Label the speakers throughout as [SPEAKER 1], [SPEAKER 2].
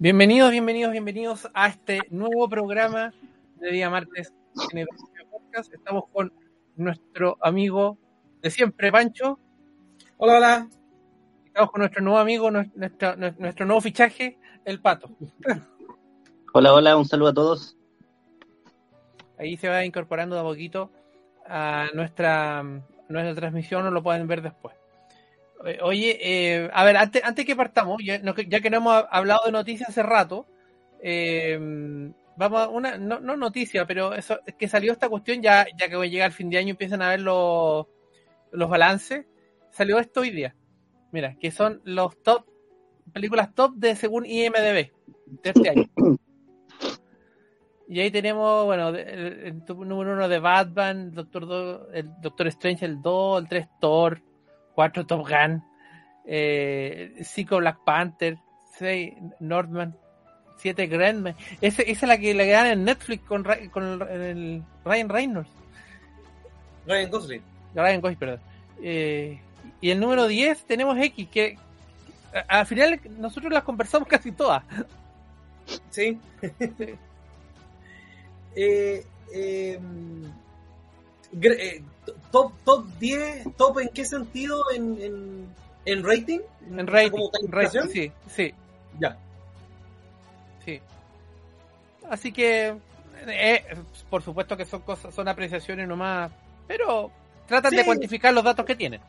[SPEAKER 1] Bienvenidos, bienvenidos, bienvenidos a este nuevo programa de día martes en el podcast. Estamos con nuestro amigo de siempre, Pancho.
[SPEAKER 2] Hola, hola.
[SPEAKER 1] Estamos con nuestro nuevo amigo, nuestro, nuestro nuevo fichaje, el Pato.
[SPEAKER 3] Hola, hola, un saludo a todos.
[SPEAKER 1] Ahí se va incorporando de a poquito a nuestra, nuestra transmisión, no lo pueden ver después. Eh, oye, eh, a ver, antes, antes que partamos, ya, que no hemos hablado de noticias hace rato, eh, vamos a una, no, no, noticia, pero eso, es que salió esta cuestión, ya, ya que voy a llegar al fin de año empiezan a ver los, los balances, salió esto hoy día. Mira, que son los top, películas top de según IMDB de este año. Y ahí tenemos, bueno, el, número uno de Batman, el Doctor, el Doctor Strange, el 2, el 3 Thor, 4 Top Gun, 5 eh, Black Panther, 6 Nordman, 7 Grandman. Esa, es la que le dan en Netflix con, con el, Ryan Reynolds.
[SPEAKER 2] Ryan Gosling.
[SPEAKER 1] Ryan Gosling, perdón. Eh, y el número 10 tenemos X, que al final nosotros las conversamos casi todas.
[SPEAKER 2] Sí. eh, em, eh, top, top 10, top en qué sentido? ¿En, en, en rating?
[SPEAKER 1] En rating, sí, sí.
[SPEAKER 2] Ya.
[SPEAKER 1] Sí. Así que, eh, por supuesto que son cosas, son apreciaciones nomás, pero tratan de cuantificar los datos que tienen.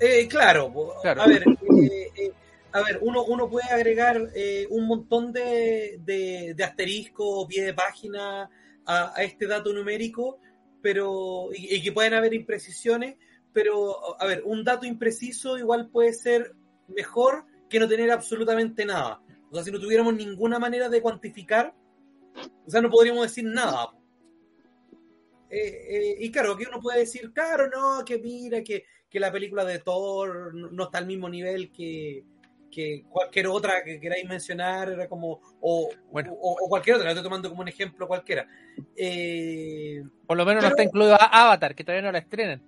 [SPEAKER 2] Eh, claro, a ver, eh, a ver, uno, uno puede agregar un montón de, de, de asterisco pie de página a, a, este dato numérico, pero y, que pueden haber imprecisiones, pero a ver, un dato impreciso igual puede ser mejor que no tener absolutamente nada. O sea, si no tuviéramos ninguna manera de cuantificar, o sea, no podríamos decir nada. Eh, eh, y claro, que uno puede decir, claro, no, que mira, que, que la película de Thor no está al mismo nivel que, que cualquier otra que queráis mencionar, era como, o, o, cualquier otra, la estoy tomando como un ejemplo cualquiera. Eh,
[SPEAKER 1] Por lo menos no está incluido Avatar, que todavía no la estrenan.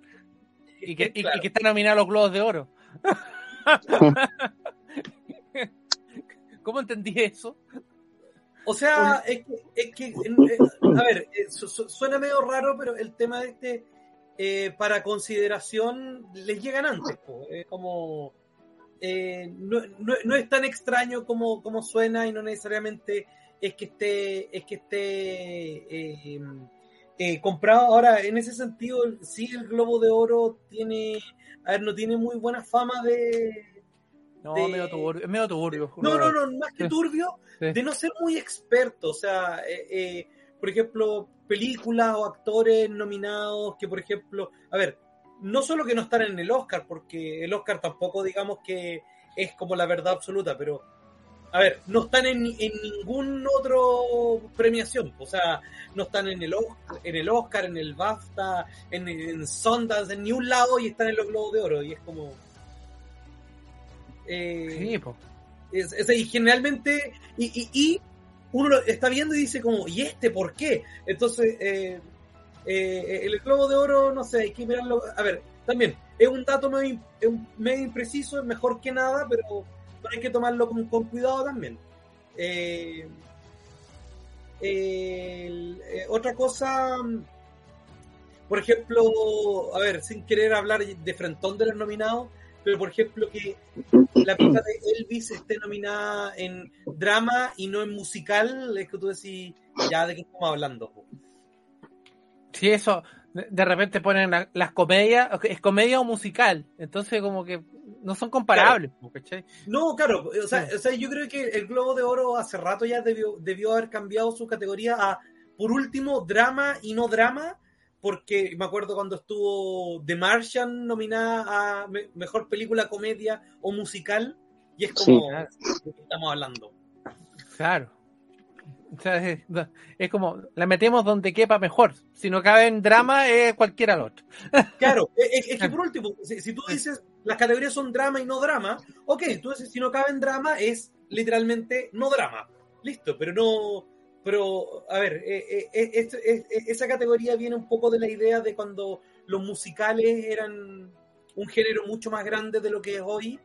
[SPEAKER 1] Y que, y, que está nominado a los Globos de Oro. ¿Cómo entendí eso?
[SPEAKER 2] O sea, es que, es que a ver, eh, suena medio raro, pero el tema de este, eh, para consideración, les llegan antes. Es como eh, no, no, es tan extraño como, como, suena y no necesariamente es que esté, es que esté eh, eh, comprado. Ahora, en ese sentido, sí, el Globo de Oro tiene, a ver, no tiene muy buena fama de...
[SPEAKER 1] No, medio turbio, es medio turbio.
[SPEAKER 2] No, no, no, más que turbio, de no ser muy experto. O sea, por ejemplo, películas o actores nominados que, por ejemplo, a ver, no solo que no están en el Oscar, porque el Oscar tampoco digamos que es como la verdad absoluta, pero a ver, no están en, en ningún otro premiación, o sea, no están en el, en el Oscar, en el BAFTA, en, en Sundance, en ningún lado y están en los Globos de Oro, y es como...
[SPEAKER 1] Eh,
[SPEAKER 2] sí, y generalmente, y, y, y, uno lo está viendo y dice como, ¿y este por qué? Entonces, eh, eh, el globo de oro, no sé, hay que mirarlo. A ver, también, es un dato medio, medio impreciso, es mejor que nada, pero, hay que tomarlo con, cuidado también. Eh, eh, otra cosa, por ejemplo, a ver, sin querer hablar de frentón de los nominados, pero por ejemplo que la pista de Elvis esté nominada en drama y no en musical, es que tú decís, ya de qué estamos hablando.
[SPEAKER 1] Sí, eso, de repente ponen las comedias, es comedia o musical, entonces como que no son comparables.
[SPEAKER 2] No, claro, o sea, o sea, yo creo que el Globo de Oro hace rato ya debió, debió haber cambiado su categoría a, por último, drama y no drama, porque me acuerdo cuando estuvo The Martian nominada a Mejor Película Comedia o Musical, y es como lo que estamos hablando.
[SPEAKER 1] Claro. O sea, es, como, la metemos donde quepa mejor. Si no cabe en drama, es cualquiera otro.
[SPEAKER 2] Claro, es, que por último, si, tú dices las categorías son drama y no drama, ok, tú dices si no cabe en drama, es literalmente no drama. Listo, pero no. Pero, a ver, eh, eh, eh, esa categoría viene un poco de la idea de cuando los musicales eran un género mucho más grande de lo que es hoy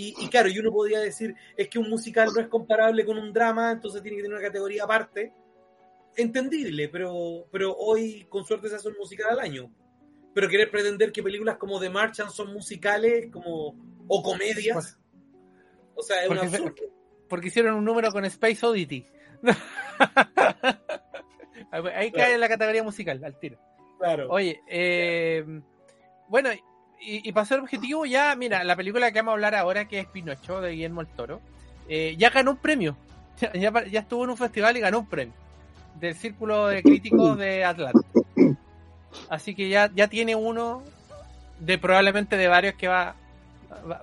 [SPEAKER 2] Y, claro, y uno podría decir, es que un musical no es comparable con un drama, entonces tiene que tener una categoría aparte. Entendible, pero, pero hoy con suerte se hace un musical al año. Pero querer pretender que películas como The Martian son musicales como o comedias. O sea, es
[SPEAKER 1] porque, porque hicieron un número con Space Oddity. Ahí cae en la categoría musical, al tiro.
[SPEAKER 2] Claro.
[SPEAKER 1] Oye, eh, bueno, y, para ser objetivo, ya, mira, la película que vamos a hablar ahora, que es Pinocho, de Guillermo el Toro, eh, ya ganó un premio. Ya, ya, estuvo en un festival y ganó un premio. Del Círculo de Críticos de Atlanta. Así que ya, ya tiene uno de probablemente de varios que va,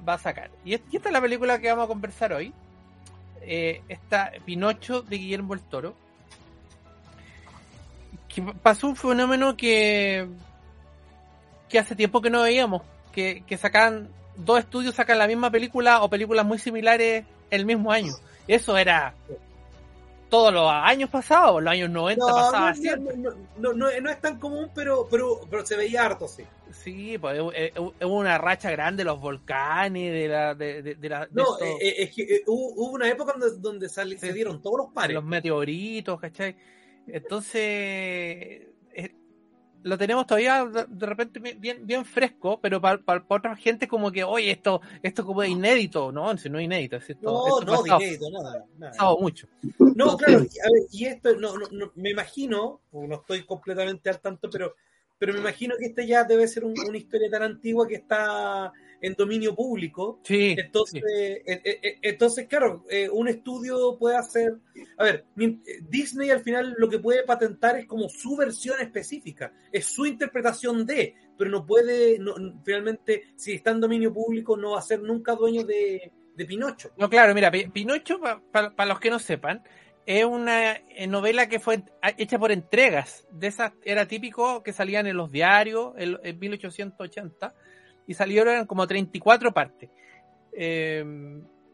[SPEAKER 1] va, a sacar. Y, esta es la película que vamos a conversar hoy. Eh, está Pinocho de Guillermo el Toro. Pasó un fenómeno que que hace tiempo que no veíamos, que, que sacan, dos estudios sacan la misma película o películas muy similares el mismo año. Eso era todos los años pasados, los años 90 pasaba
[SPEAKER 2] no, no, es tan común, pero, pero, pero se veía harto, sí.
[SPEAKER 1] Sí, pues hubo una racha grande los volcanes, de la... De, de, la
[SPEAKER 2] no, eh, eh, es que eh, hubo, una época donde, donde se dieron todos los pares.
[SPEAKER 1] Los meteoritos, ¿cachai? Entonces, lo tenemos todavía de repente bien, bien fresco, pero para, otra gente como que, oye, esto, esto como es inédito, no, si no es inédito, es esto,
[SPEAKER 2] no, no, inédito, nada, nada.
[SPEAKER 1] mucho.
[SPEAKER 2] No, claro, a ver, y esto, no, no, me imagino, no estoy completamente al tanto, pero, pero me imagino que este ya debe ser una historia tan antigua que está en dominio público.
[SPEAKER 1] Sí.
[SPEAKER 2] Entonces, eh, eh, eh, entonces claro, un estudio puede hacer. A ver, Disney al final lo que puede patentar es como su versión específica, es su interpretación de, pero no puede, no, finalmente, si está en dominio público, no va a ser nunca dueño de, Pinocho.
[SPEAKER 1] No, claro, mira, Pinocho, para los que no sepan, es una novela que fue hecha por entregas. De esas era típico que salían en los diarios en, en 1880 y salieron como 34 partes. Eh,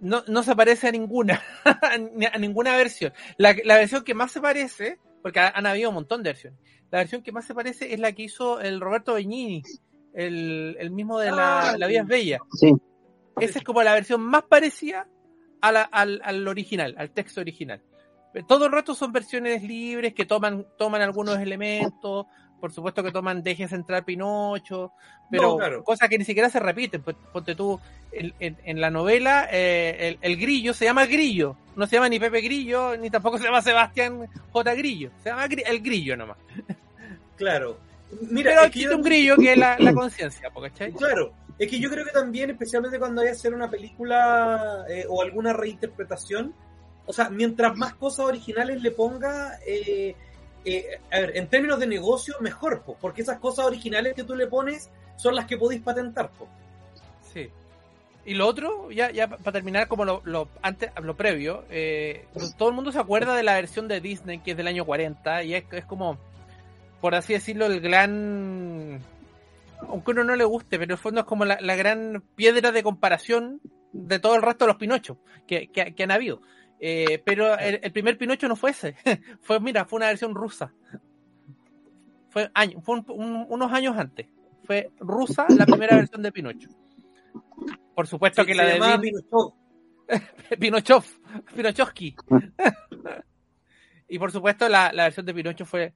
[SPEAKER 1] no, no, se parece a ninguna, a ninguna versión. La, la, versión que más se parece, porque han habido un montón de versiones, la versión que más se parece es la que hizo el Roberto Beñini, el, el mismo de la, ah, la es Bella.
[SPEAKER 3] Sí.
[SPEAKER 1] Esa es como la versión más parecida a la, al, al original, al texto original. Todo el resto son versiones libres que toman, toman algunos elementos, por supuesto que toman Deje Central Pinocho, pero cosas que ni siquiera se repiten. pues Ponte tú, en, la novela, eh, el, grillo se llama Grillo, no se llama ni Pepe Grillo, ni tampoco se llama Sebastián J. Grillo, se llama el Grillo nomás.
[SPEAKER 2] Claro.
[SPEAKER 1] Mira, pero existe un grillo que es la, conciencia, ¿cachai?
[SPEAKER 2] Claro, es que yo creo que también, especialmente cuando hay que hacer una película eh, o alguna reinterpretación, o sea, mientras más cosas originales le ponga, eh, eh, a ver, en términos de negocio, mejor, porque esas cosas originales que tú le pones son las que podéis patentar. Po.
[SPEAKER 1] Sí. Y lo otro, ya, ya para terminar como lo, lo antes, lo previo, eh, todo el mundo se acuerda de la versión de Disney que es del año 40 y es, como, por así decirlo, el gran, aunque uno no le guste, pero en el fondo es como la, gran piedra de comparación de todo el resto de los Pinochos que, que han habido. Eh, pero el, primer Pinocho no fue ese. fue, mira, fue una versión rusa. Fue, año, fue unos años antes. Fue rusa la primera versión de Pinocho. Por supuesto que la de
[SPEAKER 2] Pinochov.
[SPEAKER 1] Pinochov. Pinochovsky. y por supuesto la, versión de Pinocho fue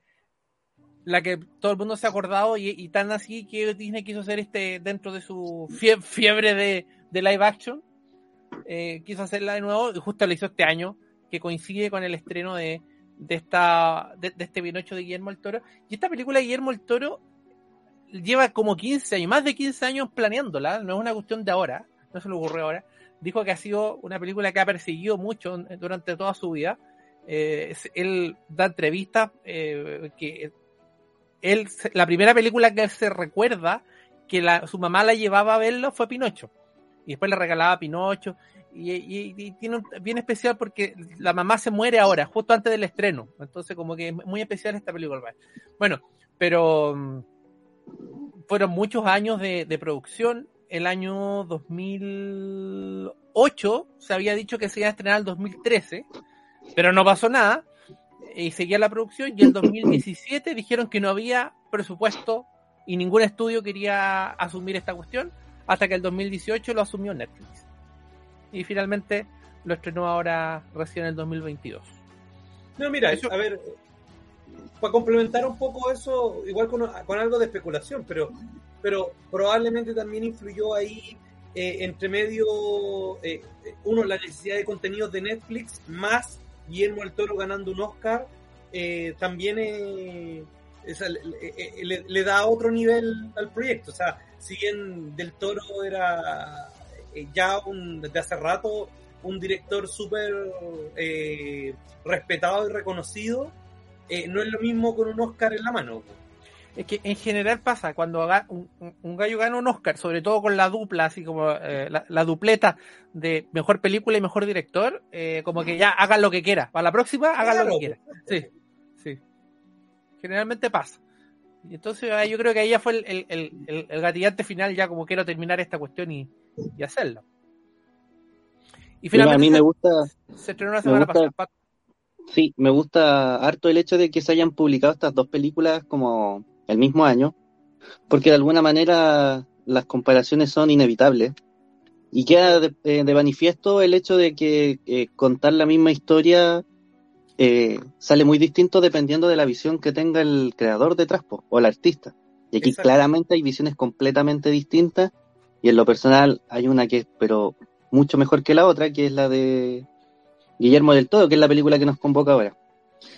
[SPEAKER 1] la que todo el mundo se ha acordado y, tan así que Disney quiso hacer este dentro de su fiebre de, de live action eh, quiso hacerla de nuevo y justo la hizo este año, que coincide con el estreno de, de, esta, de, este Pinocho de Guillermo el Toro. Y esta película de Guillermo el Toro lleva como 15 años, más de 15 años planeándola, no es una cuestión de ahora, no se le ocurrió ahora. Dijo que ha sido una película que ha perseguido mucho durante toda su vida. Eh, él da entrevistas eh, que él, la primera película que se recuerda que la, su mamá la llevaba a verlo fue Pinocho y después le regalaba Pinocho. Y, tiene un, bien especial porque la mamá se muere ahora, justo antes del estreno. Entonces, como que es muy especial esta película. Bueno, pero mm, fueron muchos años de, producción. El año 2008 se había dicho que se iba a estrenar el 2013, pero no pasó nada. Y seguía la producción. Y en 2017 dijeron que no había presupuesto y ningún estudio quería asumir esta cuestión hasta que el 2018 lo asumió Netflix. y finalmente lo estrenó ahora recién en el 2022.
[SPEAKER 2] No, mira, eso... a ver, para complementar un poco eso, igual con, algo de especulación, pero, pero probablemente también influyó ahí eh, entre medio, eh, uno, la necesidad de contenidos de Netflix, más Guillermo el Toro ganando un Oscar, eh, también le, le, da otro nivel al proyecto. O sea, si bien Del Toro era ya un, desde hace rato un director súper respetado y reconocido, no es lo mismo con un Oscar en la mano
[SPEAKER 1] es que en general pasa cuando un, gallo gana un Oscar, sobre todo con la dupla, así como eh, la, dupleta de mejor película y mejor director, eh, como que ya hagan lo que quiera. Para la próxima, hagan lo que quiera. Sí. Generalmente pasa. Y entonces yo creo que ahí ya fue el, el, gatillante final, ya como quiero terminar esta cuestión y, y hacerlo.
[SPEAKER 3] Y finalmente a mí me gusta, se estrenó la semana pasada. Sí, me gusta harto el hecho de que se hayan publicado estas dos películas como el mismo año, porque de alguna manera las comparaciones son inevitables. Y queda de, eh, manifiesto el hecho de que eh, contar la misma historia eh, sale muy distinto dependiendo de la visión que tenga el creador detrás o el artista. Y aquí claramente hay visiones completamente distintas y en lo personal hay una que es pero mucho mejor que la otra, que es la de Guillermo del Todo, que es la película que nos convoca ahora.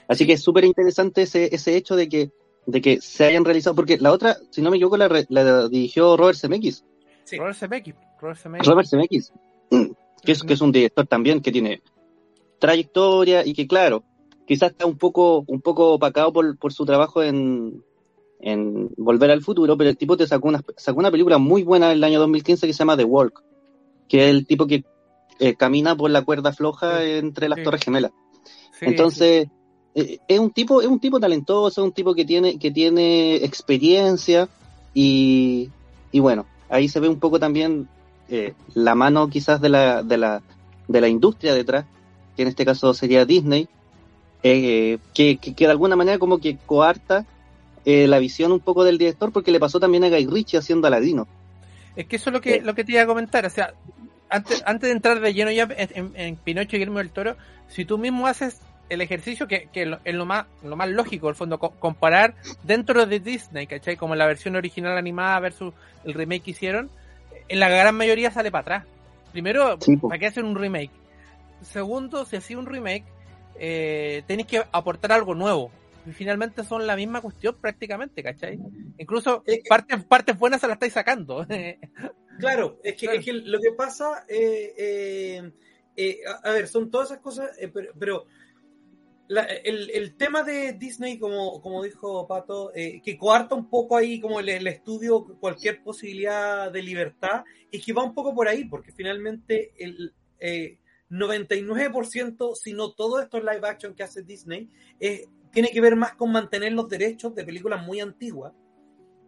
[SPEAKER 3] Así que es súper interesante ese, ese hecho de que de que se hayan realizado, porque la otra, si no me equivoco, la, la dirigió Robert Zemeckis.
[SPEAKER 1] Sí. Robert Zemeckis.
[SPEAKER 3] Robert Zemeckis. que, es, que es un director también que tiene trayectoria y que, claro, quizás está un poco, un poco opacado por, por su trabajo en, en Volver al Futuro, pero el tipo te sacó una, sacó una película muy buena en el año 2015 que se llama The Walk, que es el tipo que eh, camina por la cuerda floja entre las torres gemelas. Entonces, eh, es un tipo, es un tipo talentoso, es un tipo que tiene, que tiene experiencia y, y bueno, ahí se ve un poco también eh, la mano quizás de la, de la, de la industria detrás, que en este caso sería Disney, eh, que, que, de alguna manera como que coarta la visión un poco del director, porque le pasó también a Guy Ritchie haciendo Aladino.
[SPEAKER 1] Es que eso es lo que, lo que te iba a comentar, o sea, antes, antes de entrar de lleno ya en, en Pinocho y Guillermo del Toro, si tú mismo haces el ejercicio que, que es lo más, lo más lógico, el fondo, comparar dentro de Disney, ¿cachai? Como la versión original animada versus el remake que hicieron, en la gran mayoría sale para atrás. Primero, ¿para qué hacer un remake? Segundo, si hacía un remake, eh, tenéis que aportar algo nuevo. Y finalmente son la misma cuestión prácticamente, ¿cachai? Incluso partes, partes buenas se las estáis sacando.
[SPEAKER 2] claro, es que, es que lo que pasa, eh, eh, eh a, ver, son todas esas cosas, eh, pero el, tema de Disney, como, como dijo Pato, eh, que coarta un poco ahí como el, estudio cualquier posibilidad de libertad, es que va un poco por ahí, porque finalmente el 99%, eh, si no todo esto live action que hace Disney, eh, tiene que ver más con mantener los derechos de películas muy antiguas.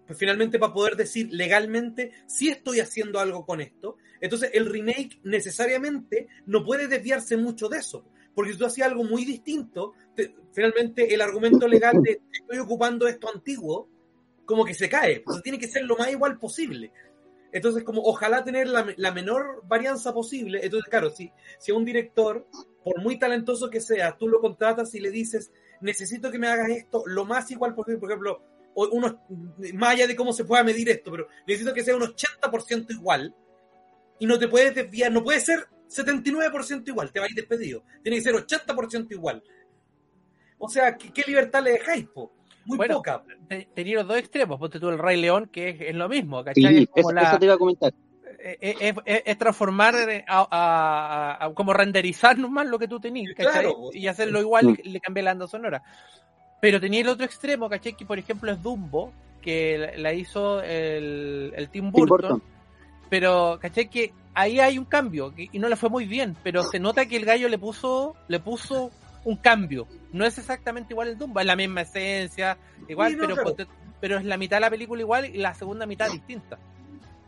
[SPEAKER 2] Pues finalmente para poder decir legalmente si estoy haciendo algo con esto. Entonces el remake necesariamente no puede desviarse mucho de eso porque si tú hacías algo muy distinto, finalmente el argumento legal de estoy ocupando esto antiguo, como que se cae. Entonces tiene que ser lo más igual posible. Entonces, como ojalá tener la, menor varianza posible. Entonces, claro, si, si a un director, por muy talentoso que sea, tú lo contratas y le dices, necesito que me hagas esto lo más igual posible, por ejemplo, uno, más allá de cómo se pueda medir esto, pero necesito que sea un 80% igual y no te puedes desviar, no puede ser 79% igual, te vais despedido. Tiene que ser 80% igual. O sea, ¿qué, libertad le dejáis, po? Muy poca.
[SPEAKER 1] Tenía los dos extremos, ponte tú el Rey León, que es, lo mismo,
[SPEAKER 3] ¿cachai? Sí, eso, te iba a comentar.
[SPEAKER 1] Eh, eh, es, transformar, a, como renderizar nomás lo que tú tenías, ¿cachai? y hacerlo igual, mm. le, cambié la anda sonora. Pero tenía el otro extremo, ¿cachai? Que por ejemplo es Dumbo, que la hizo el, el Tim Burton. Pero, ¿cachai? Que ahí hay un cambio y no le fue muy bien, pero se nota que el gallo le puso, le puso un cambio. No es exactamente igual el Dumbo, es la misma esencia, igual, pero, pero es la mitad de la película igual y la segunda mitad distinta.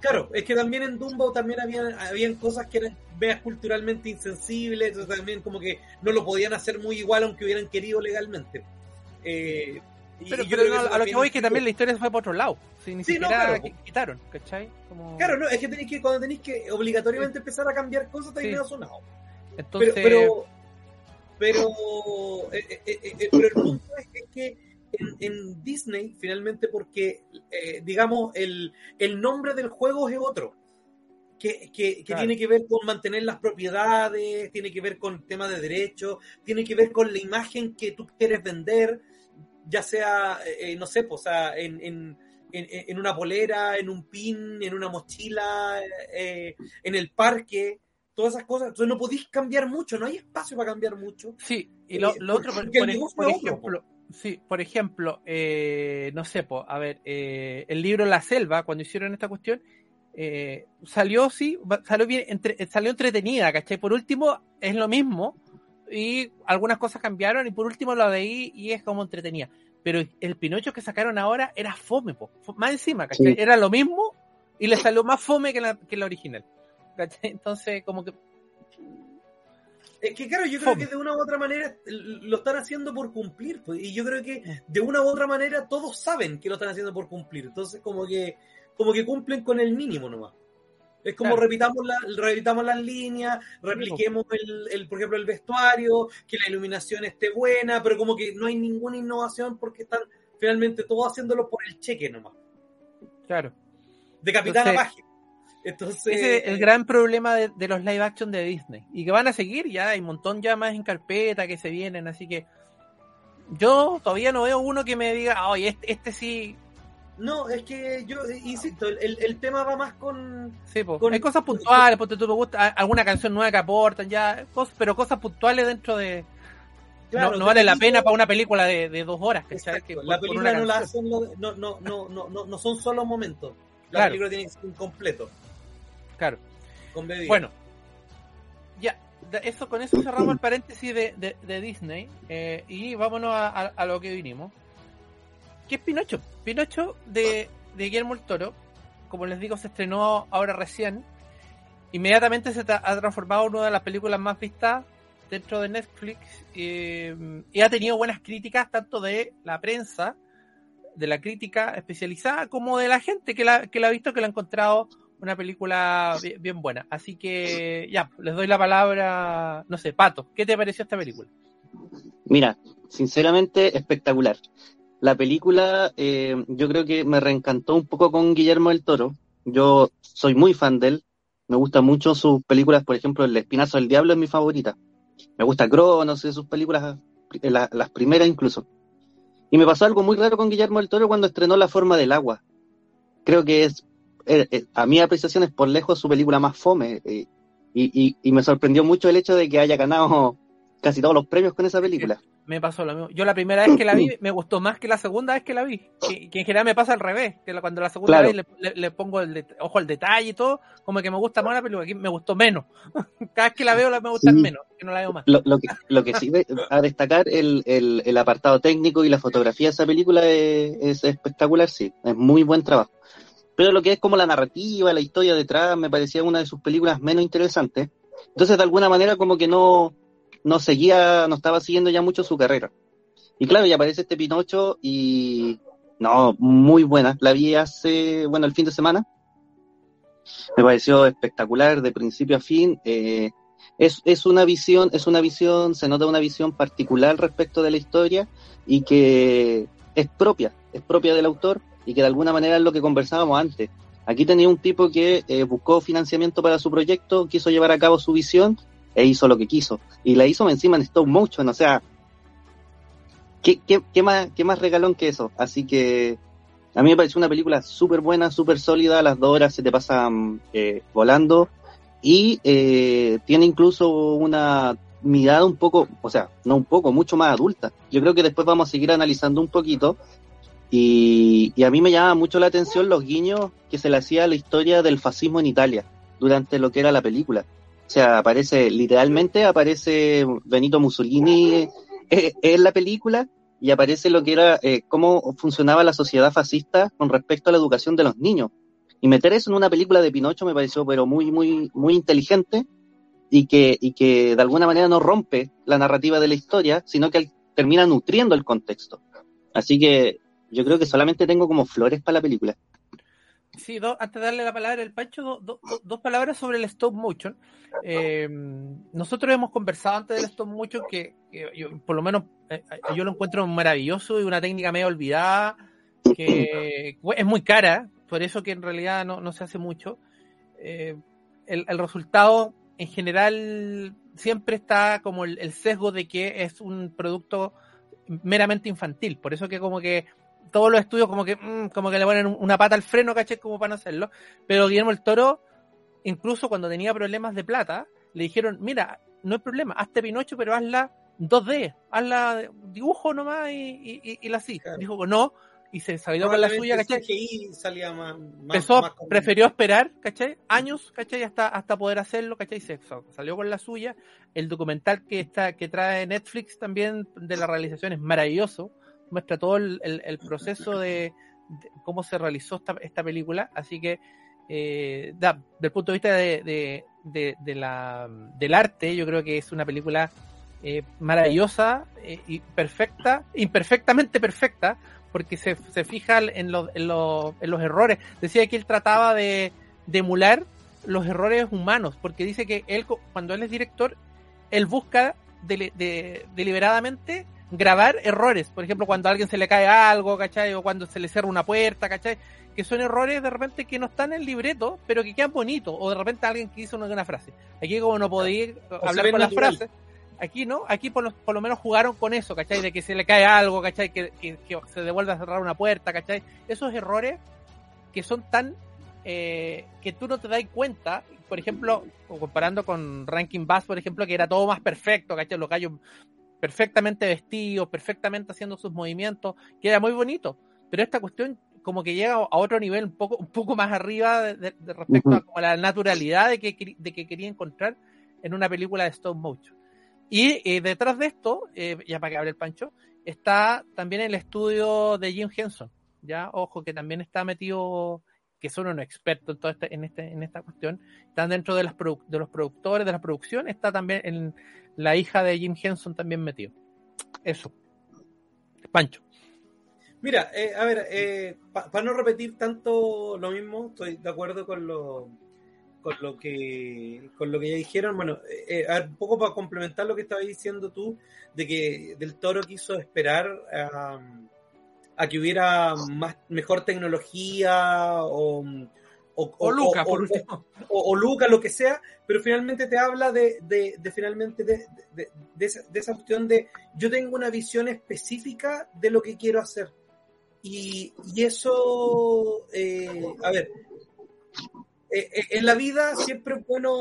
[SPEAKER 2] Claro, es que también en Dumbo también habían, habían cosas que eran veas culturalmente insensibles, entonces también como que no lo podían hacer muy igual aunque hubieran querido legalmente. Eh,
[SPEAKER 1] Pero, a lo que voy es que también la historia se fue por otro lado. Si ni siquiera quitaron, ¿cachai?
[SPEAKER 2] Claro, no, es que, tenéis que cuando tenéis que obligatoriamente empezar a cambiar cosas, te sí. sonado. Entonces... Pero, pero, eh, eh, eh, pero, el punto es, que en, Disney, finalmente, porque, digamos, el, el nombre del juego es otro que, que, tiene que ver con mantener las propiedades, tiene que ver con tema de derechos, tiene que ver con la imagen que tú quieres vender, ya sea, eh, no sé, pues, o sea, en, en, en, una polera, en un pin, en una mochila, eh, en el parque, todas esas cosas. Entonces no podéis cambiar mucho, no hay espacio para cambiar mucho.
[SPEAKER 1] Sí, y lo, lo otro, por, ejemplo, sí, por ejemplo, eh, no sé, pues, a ver, el libro La Selva, cuando hicieron esta cuestión, eh, salió, sí, salió bien, entre, salió entretenida, ¿cachai? Por último, es lo mismo y algunas cosas cambiaron y por último lo ahí y es como entretenida. Pero el Pinocho que sacaron ahora era fome, más encima, ¿cachai? Era lo mismo y le salió más fome que la, que la original. ¿Cachai? Entonces, como que
[SPEAKER 2] es que claro, yo creo que de una u otra manera lo están haciendo por cumplir. Pues, y yo creo que de una u otra manera todos saben que lo están haciendo por cumplir. Entonces, como que como que cumplen con el mínimo nomás. Es como repitamos, la, repitamos las líneas, repliquemos el, el, por ejemplo, el vestuario, que la iluminación esté buena, pero como que no hay ninguna innovación porque están finalmente todos haciéndolo por el cheque nomás.
[SPEAKER 1] Claro.
[SPEAKER 2] De capitán a página. Entonces,
[SPEAKER 1] ese es el gran problema de, de, los live action de Disney. Y que van a seguir, ya hay un montón ya más en carpeta que se vienen, así que yo todavía no veo uno que me diga, oye, este, este sí
[SPEAKER 2] no, es que yo insisto, el, el tema va más con.
[SPEAKER 1] Sí, hay cosas puntuales, porque tú me gusta alguna canción nueva que aportan, ya, pero cosas puntuales dentro de. Claro, no, vale la pena para una película de, de dos horas. Que
[SPEAKER 2] la película no la hacen, no, no, no, no, no, no son solo momentos. La película tiene que ser un completo.
[SPEAKER 1] Claro. Bueno, ya, eso, con eso cerramos el paréntesis de, de, de Disney eh, y vámonos a, a lo que vinimos. ¿Qué es Pinocho? Pinocho de, Guillermo el Toro, como les digo, se estrenó ahora recién. Inmediatamente se ha transformado en una de las películas más vistas dentro de Netflix y ha tenido buenas críticas tanto de la prensa, de la crítica especializada, como de la gente que la, que la ha visto, que la ha encontrado una película bien, buena. Así que ya, les doy la palabra, no sé, Pato, ¿qué te pareció esta película?
[SPEAKER 3] Mira, sinceramente espectacular. La película eh, yo creo que me reencantó un poco con Guillermo del Toro. Yo soy muy fan de él. Me gustan mucho sus películas, por ejemplo, El Espinazo del Diablo es mi favorita. Me gusta Cronos, sus películas, las primeras incluso. Y me pasó algo muy raro con Guillermo del Toro cuando estrenó La Forma del Agua. Creo que es, a mi apreciación es por lejos su película más fome. y, y, y me sorprendió mucho el hecho de que haya ganado casi todos los premios con esa película
[SPEAKER 1] me pasó lo mismo. Yo la primera vez que la vi me gustó más que la segunda vez que la vi. Que, en general me pasa al revés. Que cuando la segunda vez le, pongo el ojo al detalle y todo, como que me gusta más la película. Aquí me gustó menos. Cada vez que la veo la me gusta menos. Que no la veo más.
[SPEAKER 3] Lo, que, lo que sí a destacar el, el, el, apartado técnico y la fotografía de esa película es, espectacular, sí. Es muy buen trabajo. Pero lo que es como la narrativa, la historia detrás, me parecía una de sus películas menos interesantes. Entonces, de alguna manera, como que no, no seguía, no estaba siguiendo ya mucho su carrera. Y claro, ya aparece este Pinocho y no, muy buena. La vi hace, bueno, el fin de semana. Me pareció espectacular de principio a fin. Eh, es, es una visión, es una visión, se nota una visión particular respecto de la historia y que es propia, es propia del autor y que de alguna manera es lo que conversábamos antes. Aquí tenía un tipo que eh, buscó financiamiento para su proyecto, quiso llevar a cabo su visión e hizo lo que quiso. Y la hizo encima en stop motion, o sea, ¿qué, qué, qué, más, qué más regalón que eso? Así que a mí me pareció una película súper buena, súper sólida, las dos horas se te pasan eh, volando y eh, tiene incluso una mirada un poco, o sea, no un poco, mucho más adulta. Yo creo que después vamos a seguir analizando un poquito y, y a mí me llama mucho la atención los guiños que se le hacía a la historia del fascismo en Italia durante lo que era la película. O sea, aparece, literalmente aparece Benito Mussolini eh, en la película y aparece lo que era, eh, cómo funcionaba la sociedad fascista con respecto a la educación de los niños. Y meter eso en una película de Pinocho me pareció, pero muy, muy, muy inteligente y que, y que de alguna manera no rompe la narrativa de la historia, sino que termina nutriendo el contexto. Así que yo creo que solamente tengo como flores para la película.
[SPEAKER 1] Sí, antes de darle la palabra al Pancho, dos palabras sobre el stop motion. Eh, nosotros hemos conversado antes del stop motion que, por lo menos eh, yo lo encuentro maravilloso y una técnica medio olvidada que es muy cara, por eso que en realidad no, se hace mucho. Eh, el, resultado en general siempre está como el, sesgo de que es un producto meramente infantil, por eso que como que todos los estudios como que mm, como que le ponen una pata al freno, caché, como para no hacerlo, pero Guillermo el Toro, incluso cuando tenía problemas de plata, le dijeron, mira, no hay problema, hazte Pinocho, pero hazla 2D, hazla dibujo nomás y, y, y, la así. Dijo, no, y se salió con la suya, ¿cachai?
[SPEAKER 2] salía más,
[SPEAKER 1] prefirió esperar, ¿cachai? Años, ¿cachai? Hasta, hasta poder hacerlo, ¿cachai? Se salió con la suya. El documental que está, que trae Netflix también de la realización es maravilloso. Muestra todo el, el, proceso de, cómo se realizó esta, esta película. Así que, eh, da, del punto de vista de, de, de, la, del arte, yo creo que es una película eh, maravillosa eh, y perfecta, imperfectamente perfecta, porque se, se fija en, en, los errores. Decía que él trataba de, emular los errores humanos, porque dice que él, cuando él es director, él busca deliberadamente grabar errores. Por ejemplo, cuando a alguien se le cae algo, ¿cachai? O cuando se le cierra una puerta, ¿cachai? Que son errores de repente que no están en el libreto, pero que quedan bonitos. O de repente alguien que hizo una, frase. Aquí como no podía hablar con las frases Aquí no, aquí por lo, por lo menos jugaron con eso, ¿cachai? De que se le cae algo, ¿cachai? Que, que, se devuelve a cerrar una puerta, ¿cachai? Esos errores que son tan... Eh, que tú no te das cuenta, por ejemplo, comparando con Ranking Bass, por ejemplo, que era todo más perfecto, ¿cachai? Los gallos perfectamente vestidos, perfectamente haciendo sus movimientos, que era muy bonito. Pero esta cuestión como que llega a otro nivel un poco, un poco más arriba de, respecto a, como la naturalidad de que, de que quería encontrar en una película de stop motion. Y eh, detrás de esto, eh, ya para que hable el Pancho, está también el estudio de Jim Henson. Ya, ojo, que también está metido, que son unos expertos en, todo este, en, este, en esta cuestión. Están dentro de, las de los productores de la producción, está también en la hija de Jim Henson también metido. Eso. Pancho.
[SPEAKER 2] Mira, eh, a ver, para no repetir tanto lo mismo, estoy de acuerdo con lo, con lo que con lo que ya dijeron, bueno, eh, eh un poco para complementar lo que estabas diciendo tú, de que Del Toro quiso esperar a que hubiera más mejor tecnología o
[SPEAKER 1] o, o Luca, por
[SPEAKER 2] último. O, Luca, lo que sea, pero finalmente te habla de, de, de finalmente de, de, esa, de esa cuestión de yo tengo una visión específica de lo que quiero hacer. Y, y eso, eh, a ver, eh, eh, en la vida siempre es bueno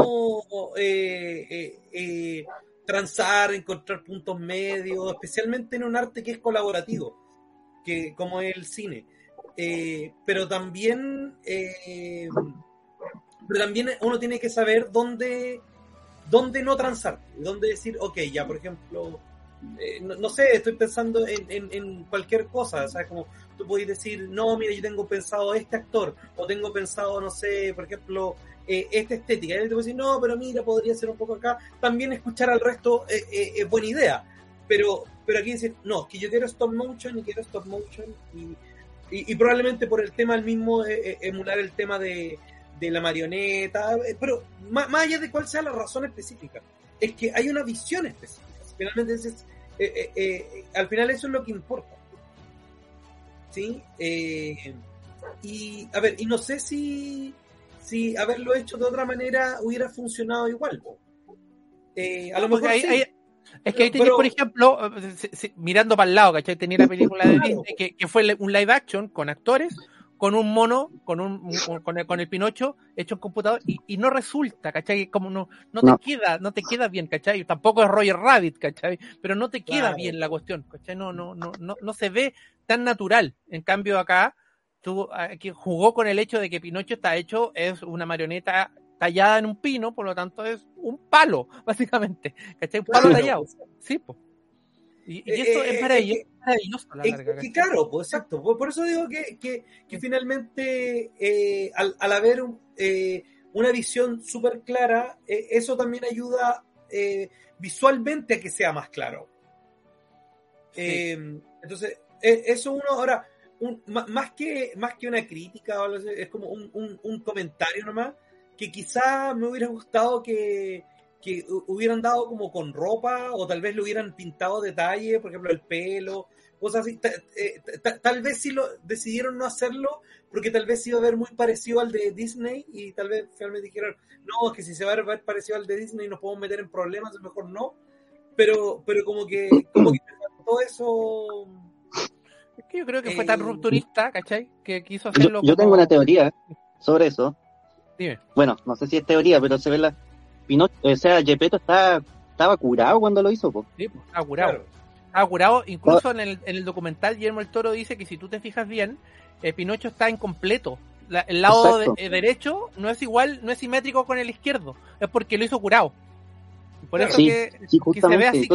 [SPEAKER 2] eh, transar, encontrar puntos medios, especialmente en un arte que es colaborativo, que como es el cine. pero también pero también uno tiene que saber dónde, dónde no transar, dónde decir, ok, ya, por ejemplo, no, sé, estoy pensando en, en, cualquier cosa, ¿sabes? Como tú podés decir, no, mira, yo tengo pensado este actor, o tengo pensado, no sé, por ejemplo, eh, esta estética. Y él te puede decir, no, pero mira, podría ser un poco acá. También escuchar al resto eh, eh, es buena idea. Pero, pero aquí decir, no, que yo quiero stop motion y quiero stop motion. Y, y, probablemente por el tema el mismo, emular el tema de, de la marioneta. Pero más, más, allá de cuál sea la razón específica, es que hay una visión específica. Finalmente, es, al final eso es lo que importa. ¿sí? Eh, y, a ver, y no sé si, si haberlo hecho de otra manera hubiera funcionado igual.
[SPEAKER 1] Eh, a lo mejor es que ahí tenéis, por ejemplo, mirando para el lado, ¿cachai? Tenía la película de Disney que, que, fue un live action con actores con un mono, con un, con el, con el Pinocho hecho en computador y, y, no resulta, ¿cachai? Como no, no te queda, no te queda bien, ¿cachai? Tampoco es Roger Rabbit, ¿cachai? Pero no te queda bien la cuestión, ¿cachai? No, no, no, no, no se ve tan natural. En cambio acá, tú, aquí jugó con el hecho de que Pinocho está hecho, es una marioneta tallada en un pino, por lo tanto es un palo, básicamente, ¿cachai? Un palo tallado. Sí, pues. Y, y esto es maravilloso,
[SPEAKER 2] la larga. claro, pues exacto. Por, eso digo que, que, finalmente eh, al, al, haber eh, una visión súper clara, eh, eso también ayuda visualmente a que sea más claro. entonces, eh, eso uno ahora, más, que, más que una crítica, es como un, comentario nomás, que quizá me hubiera gustado que, que hubieran dado como con ropa o tal vez le hubieran pintado detalles, por ejemplo, el pelo, cosas así. Eh, tal vez si lo decidieron no hacerlo porque tal vez iba a ver muy parecido al de Disney y tal vez finalmente dijeron, no, es que si se va a ver parecido al de Disney nos podemos meter en problemas, es mejor no. Pero, pero como que, como que todo eso
[SPEAKER 1] yo creo que fue tan eh, rupturista, ¿cachai? Que quiso hacerlo.
[SPEAKER 3] Yo, tengo una teoría sobre eso. Dime. Bueno, no sé si es teoría, pero se ve la. Pinochet, o sea, Gepetto estaba, estaba curado cuando lo hizo,
[SPEAKER 1] Sí, pues, estaba curado. Estaba curado, incluso en el, en el documental Guillermo el Toro dice que si tú te fijas bien, eh, Pinocho está incompleto. el lado eh, derecho no es igual, no es simétrico con el izquierdo. Es porque lo hizo curado. Por eso que,
[SPEAKER 3] se ve así,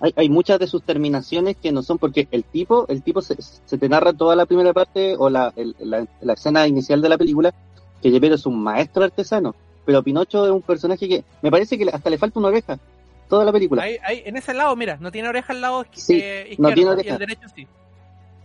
[SPEAKER 3] hay, hay, muchas de sus terminaciones que no son porque el tipo, el tipo se, se te narra toda la primera parte o la, la, la, escena inicial de la película que Gepetto es un maestro artesano, pero Pinocho es un personaje que me parece que hasta le falta una oreja toda la película.
[SPEAKER 1] Ahí, ahí, en ese lado, mira, no tiene oreja al lado
[SPEAKER 3] sí, eh, izquierdo no tiene oreja. y el derecho sí.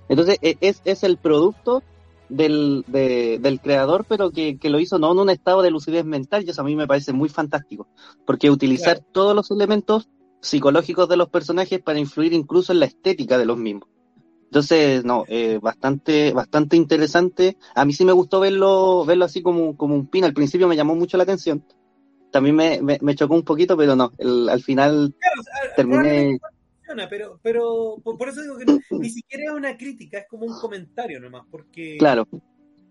[SPEAKER 3] Entonces e, es, es el producto del, de, del creador, pero que, que, lo hizo no en un estado de lucidez mental, y eso a mí me parece muy fantástico, porque utilizar todos los elementos psicológicos de los personajes para influir incluso en la estética de los mismos. Entonces, no, eh, bastante, bastante interesante. A mí sí me gustó verlo, verlo así como, como un pin. Al principio me llamó mucho la atención. También me, me, chocó un poquito, pero no, al final terminé.
[SPEAKER 2] Pero, pero por eso digo que ni siquiera es una crítica, es como un comentario nomás, porque.
[SPEAKER 3] Claro.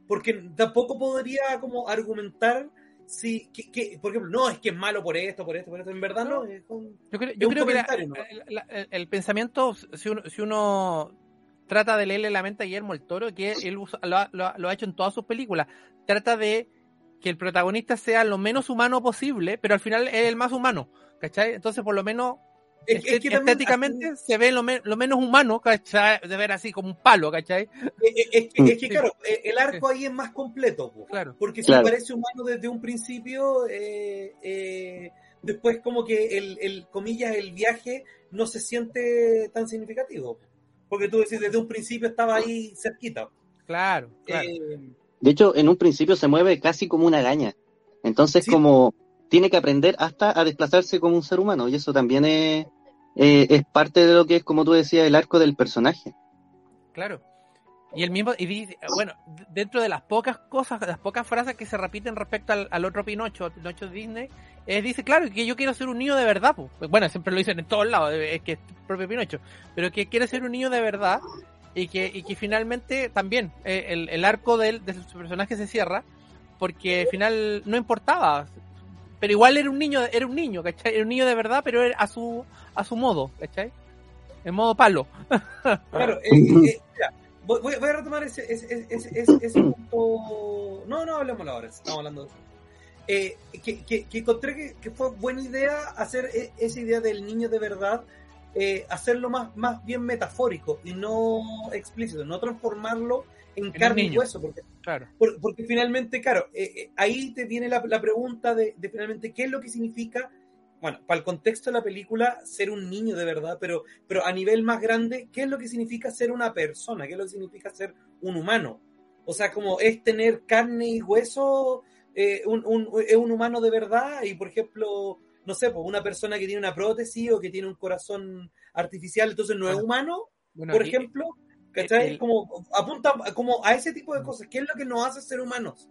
[SPEAKER 2] Porque tampoco podría como argumentar sí, que, por ejemplo, no, es que es malo por esto, por esto, por esto, en verdad no.
[SPEAKER 1] yo creo, que el, pensamiento, si uno, si uno trata de leerle la mente a Guillermo el Toro, que él lo, ha hecho en todas sus películas, trata de que el protagonista sea lo menos humano posible, pero al final es el más humano, ¿cachai? Entonces, por lo menos es, que estéticamente se ve lo, menos humano, ¿cachai? De ver así como un palo, ¿cachai?
[SPEAKER 2] Es, que, claro, e, el arco ahí es más completo, claro. porque si parece humano desde un principio, eh, eh, después como que el, el, comillas, el viaje no se siente tan significativo. Porque tú decís, desde un principio estaba ahí cerquita.
[SPEAKER 1] Claro, claro.
[SPEAKER 3] Eh, de hecho, en un principio se mueve casi como una araña. Entonces, como tiene que aprender hasta a desplazarse como un ser humano y eso también es, eh, es parte de lo que es, como tú decías, el arco del personaje.
[SPEAKER 1] Claro. Y el mismo, y dice, bueno, dentro de las pocas cosas, las pocas frases que se repiten respecto al, otro Pinocho, al Pinocho Disney, es, dice, claro, que yo quiero ser un niño de verdad. Pues. Bueno, siempre lo dicen en todos lados, es que es propio Pinocho, pero que quiere ser un niño de verdad y que, y que finalmente también eh, el, el, arco de, de su personaje se cierra porque al final no importaba, pero igual era un niño, era un niño, ¿cachai? Era un niño de verdad, pero era a su, a su modo, ¿cachai? En modo palo.
[SPEAKER 2] claro, eh, eh, mira, voy, a retomar ese, ese, ese, ese, punto. No, no hablemos ahora, estamos hablando de eh, que, que, que, encontré que, que, fue buena idea hacer e, esa idea del niño de verdad, eh, hacerlo más, más bien metafórico y no explícito, no transformarlo en carne y hueso, porque, claro. porque, finalmente, claro, eh, eh, ahí te viene la, pregunta de, finalmente qué es lo que significa, bueno, para el contexto de la película, ser un niño de verdad, pero, pero a nivel más grande, ¿qué es lo que significa ser una persona? ¿Qué es lo que significa ser un humano? O sea, como es tener carne y hueso, eh, un, un, es un humano de verdad y, por ejemplo, no sé, pues una persona que tiene una prótesis o que tiene un corazón artificial, entonces no es humano, por ejemplo. ¿Cachai? como apunta como a ese tipo de cosas. ¿Qué es lo que nos hace ser humanos?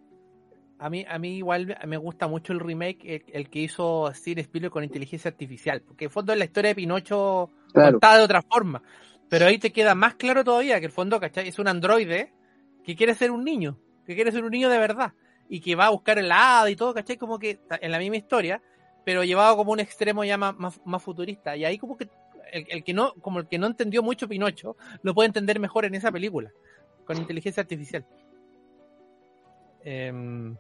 [SPEAKER 1] A mí, a mí igual me gusta mucho el remake, el, que hizo Steven Spielberg con inteligencia artificial, porque en fondo es la historia de Pinocho contada de otra forma. Pero ahí te queda más claro todavía que el fondo, ¿cachai? Es un androide que quiere ser un niño, que quiere ser un niño de verdad, y que va a buscar el hada y todo, ¿cachai? Como que en la misma historia, pero llevado como un extremo ya más, más futurista. Y ahí como que el, que no, como el que no entendió mucho Pinocho, lo puede entender mejor en esa película, con inteligencia artificial. Em,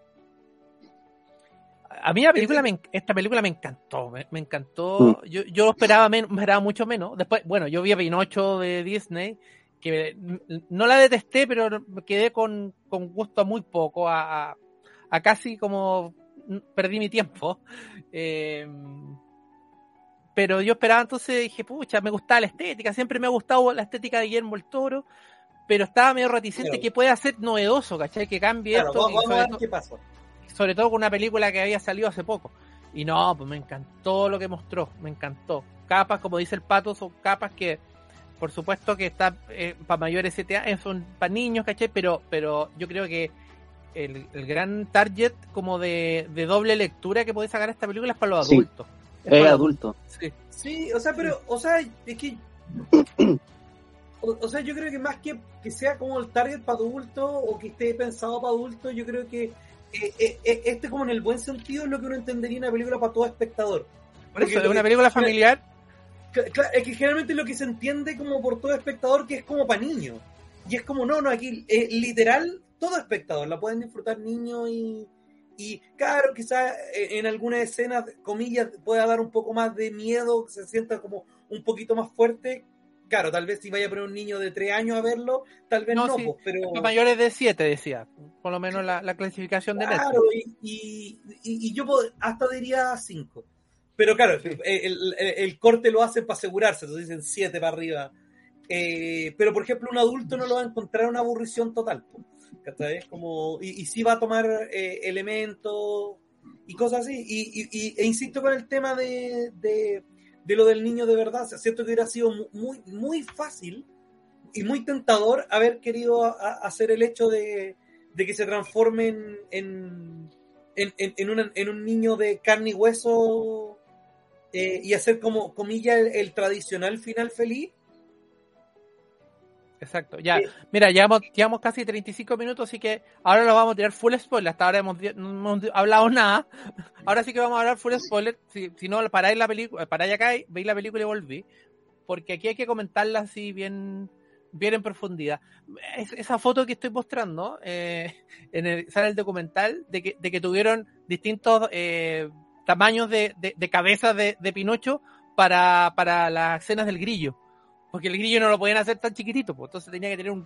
[SPEAKER 1] a mí la película, esta película me encantó, me, encantó. Mm. Yo, yo esperaba, esperaba mucho menos. Después, bueno, yo vi a Pinocho de Disney, que no la detesté, pero quedé con, con gusto muy poco, a, a, casi como perdí mi tiempo. Eh, pero yo esperaba entonces, dije, pucha, me gustaba la estética, siempre me ha gustado la estética de Guillermo el Toro, pero estaba medio reticente que pueda ser novedoso, ¿cachai? Que cambie esto. sobre, todo con una película que había salido hace poco. Y no, pues me encantó lo que mostró, me encantó. Capas, como dice el pato, son capas que, por supuesto que está eh, para mayores 7 años, son para niños, ¿cachai? Pero, pero yo creo que el, gran target como de, doble lectura que puede sacar esta película es para los adultos.
[SPEAKER 3] Es, adulto.
[SPEAKER 2] Sí. sí, o sea, pero, o sea, es que o, sea, yo creo que más que que sea como el target para adultos o que esté pensado para adultos, yo creo que eh, eh, eh, este como en el buen sentido es lo que uno entendería una película para todo espectador.
[SPEAKER 1] Porque ¿Es una película familiar?
[SPEAKER 2] es que generalmente lo que se entiende como por todo espectador que es como para niños. Y es como, no, no, aquí literal todo espectador, la pueden disfrutar niños y, y claro, quizás en algunas escenas, comillas, pueda dar un poco más de miedo, se sienta como un poquito más fuerte, claro, tal vez si vaya a poner un niño de 3 años a verlo, tal vez no, pues, pero...
[SPEAKER 1] Mayores de 7, decía, por lo menos la, clasificación de Netflix.
[SPEAKER 2] Claro, y, y, yo hasta diría 5. Pero claro, el, corte lo hacen para asegurarse, entonces dicen 7 para arriba. Eh, pero por ejemplo, un adulto no lo va a encontrar una aburrición total. ¿Cachai? Como, y, sí va a tomar eh, elementos y cosas así. Y, e insisto con el tema de de lo del niño de verdad. O sea, siento que hubiera sido muy, muy fácil y muy tentador haber querido hacer el hecho de, que se transforme en, en, un niño de carne y hueso eh, y hacer como, comilla, el, tradicional final feliz.
[SPEAKER 1] Exacto, ya, mira, llevamos, llevamos casi 35 minutos, así que ahora lo vamos a tirar full spoiler. Hasta ahora hemos, no hemos hablado nada. Ahora sí que vamos a hablar full spoiler. Si, si no, paráis la película, paráis acá, veis la película y volví. Porque aquí hay que comentarla así bien, bien en profundidad. esa foto que estoy mostrando, eh, en el, sale el documental, de que, de que tuvieron distintos eh, tamaños de, de, de cabezas de, de Pinocho para, para las escenas del grillo porque el grillo no lo podían hacer tan chiquitito, pues entonces tenía que tener un,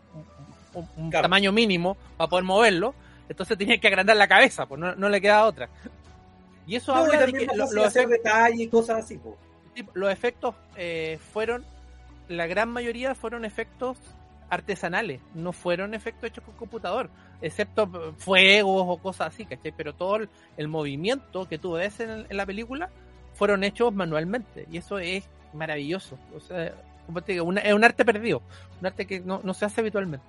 [SPEAKER 1] tamaño mínimo para poder moverlo, entonces tenía que agrandar la cabeza, pues no, le queda otra. Y eso habla de que
[SPEAKER 2] los detalles y cosas así, pues.
[SPEAKER 1] Los efectos eh, fueron, la gran mayoría fueron efectos artesanales, no fueron efectos hechos con computador, excepto fuegos o cosas así, ¿cachai? Pero todo el, movimiento que tú ves en, en, la película fueron hechos manualmente y eso es maravilloso. O sea, es un arte perdido, un arte que no, se hace habitualmente.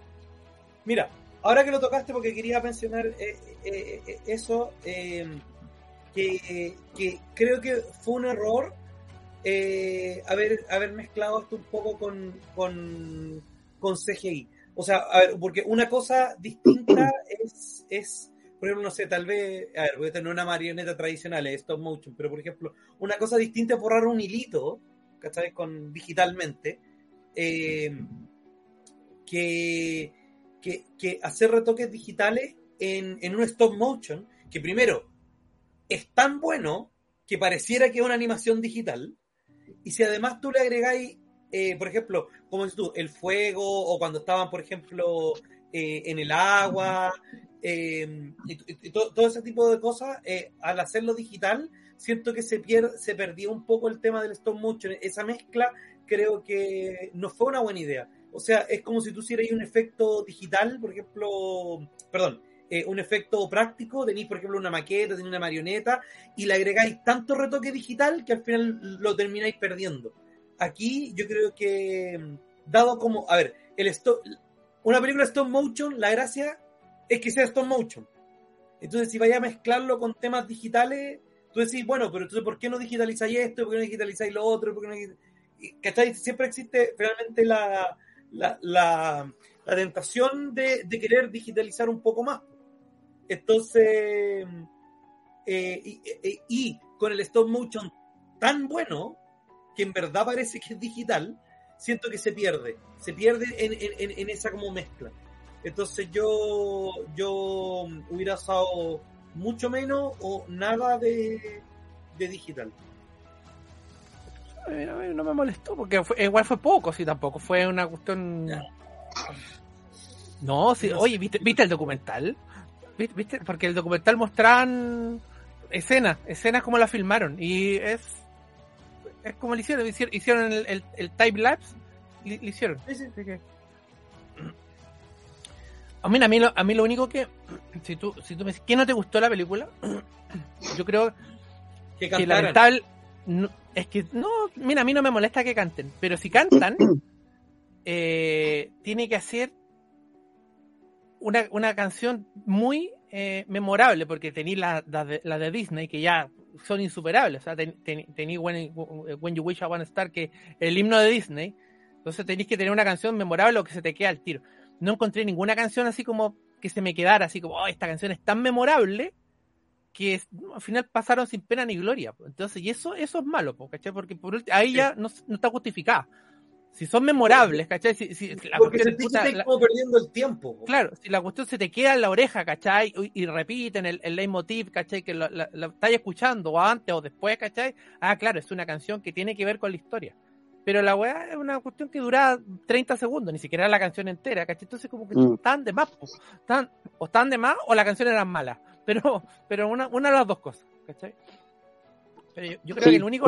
[SPEAKER 2] Mira, ahora que lo tocaste, porque quería mencionar eh, eh, eh, eso, que, creo que fue un error haber, haber mezclado esto un poco con, con, con CGI. O sea, a ver, porque una cosa distinta es, es, por ejemplo, no sé, tal vez, a ver, voy a tener una marioneta tradicional, stop motion, pero por ejemplo, una cosa distinta es borrar un hilito ¿cachai? Con, digitalmente, eh, que, que, hacer retoques digitales en, en un stop motion, que primero es tan bueno que pareciera que es una animación digital, y si además tú le agregáis, eh, por ejemplo, como dices tú, el fuego, o cuando estaban, por ejemplo, eh, en el agua, y, todo ese tipo de cosas, al hacerlo digital, siento que se, pierde, se perdió un poco el tema del stop motion. Esa mezcla creo que no fue una buena idea. O sea, es como si tú hicieras un efecto digital, por ejemplo, perdón, eh, un efecto práctico, tenéis, por ejemplo, una maqueta, tenéis una marioneta, y le agregáis tanto retoque digital que al final lo termináis perdiendo. Aquí yo creo que, dado como, a ver, el stop, una película stop motion, la gracia es que sea stop motion. Entonces, si vaya a mezclarlo con temas digitales, tú decís, bueno, pero entonces, ¿por qué no digitalizáis esto? ¿Por qué no digitalizáis lo otro? ¿Por qué no ¿Cachai? Siempre existe realmente la, la, la, tentación de, querer digitalizar un poco más. Entonces, eh, y, con el stop motion tan bueno, que en verdad parece que es digital, siento que se pierde, se pierde en, en, en esa como mezcla. Entonces yo, yo hubiera usado mucho menos o nada de, digital.
[SPEAKER 1] no me molestó porque igual fue poco, sí, tampoco fue una cuestión. No, sí, oye, ¿viste, ¿viste el documental? ¿Viste? Porque el documental mostraban escenas, escenas como la filmaron y es es como lo hicieron, hicieron, el, el, el time lapse, lo, hicieron. A mí, a mí, lo, a mí lo único que, si tú, si tú me dices, ¿qué no te gustó la película? Yo creo que, que lamentable, es que no, mira, a mí no me molesta que canten, pero si cantan, eh, tiene que hacer una, una canción muy eh, memorable, porque tenéis la, la, de, Disney, que ya son insuperables. O sea, tenéis when, when, You Wish I Want to Star, que el himno de Disney. Entonces tenéis que tener una canción memorable o que se te quede al tiro. No encontré ninguna canción así como que se me quedara, así como, oh, esta canción es tan memorable que al final pasaron sin pena ni gloria. Entonces, y eso, eso es malo, ¿cachai? Porque por ahí ya no, no está justificada si son memorables, ¿cachai? Si, si
[SPEAKER 2] la Porque se como perdiendo el tiempo.
[SPEAKER 1] Claro, si la cuestión se te queda en la oreja, ¿cachai? Y, repiten el, el leitmotiv, ¿cachai? Que lo, la, estáis escuchando o antes o después, ¿cachai? Ah, claro, es una canción que tiene que ver con la historia. Pero la weá es una cuestión que dura 30 segundos, ni siquiera la canción entera, ¿cachai? Entonces como que mm. están de más, están, o están de más o la canción era mala. Pero, pero una, una de las dos cosas, ¿cachai? Pero yo, creo que el único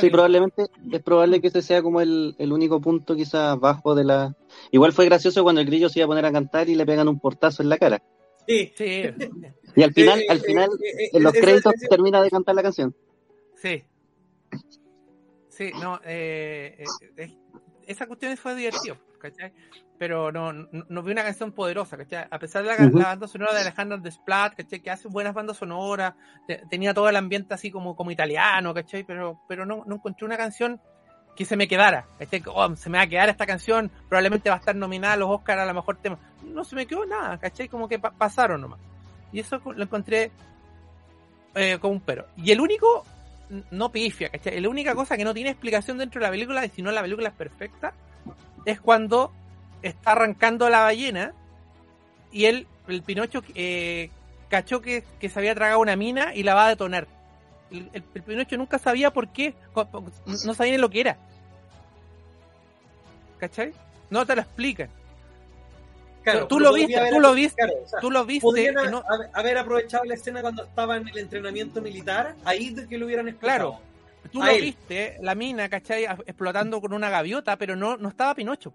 [SPEAKER 3] sí, probablemente es probable que ese sea como el, único punto quizás bajo de la... Igual fue gracioso cuando el grillo se iba a poner a cantar y le pegan un portazo en la cara.
[SPEAKER 1] Sí, sí.
[SPEAKER 3] Y al final, al final, en los créditos termina de cantar la canción.
[SPEAKER 1] Sí. Sí, no, eh, eh, esa cuestión fue divertido, ¿cachai? pero no, no, vi una canción poderosa, ¿cachai? A pesar de la, banda sonora de Alejandro Desplat, ¿cachai? Que hace buenas bandas sonoras, tenía todo el ambiente así como, como italiano, ¿cachai? Pero, pero no, no encontré una canción que se me quedara, ¿cachai? Oh, se me va a quedar esta canción, probablemente va a estar nominada a los Oscars a lo mejor tema. No se me quedó nada, ¿cachai? Como que pasaron nomás. Y eso lo encontré eh, como un pero. Y el único, no pifia, ¿cachai? La única cosa que no tiene explicación dentro de la película, y si no la película es perfecta, es cuando está arrancando la ballena y él, el Pinocho, eh, cachó que, se había tragado una mina y la va a detonar. El, Pinocho nunca sabía por qué, no sabía ni lo que era. ¿Cachai? No te lo explican. Claro, tú, lo viste, tú lo viste, tú lo viste,
[SPEAKER 2] haber aprovechado la escena cuando estaba en el entrenamiento militar, ahí de que lo hubieran
[SPEAKER 1] explicado. Claro, tú lo viste, la mina, ¿cachai? Explotando con una gaviota, pero no, no estaba Pinocho.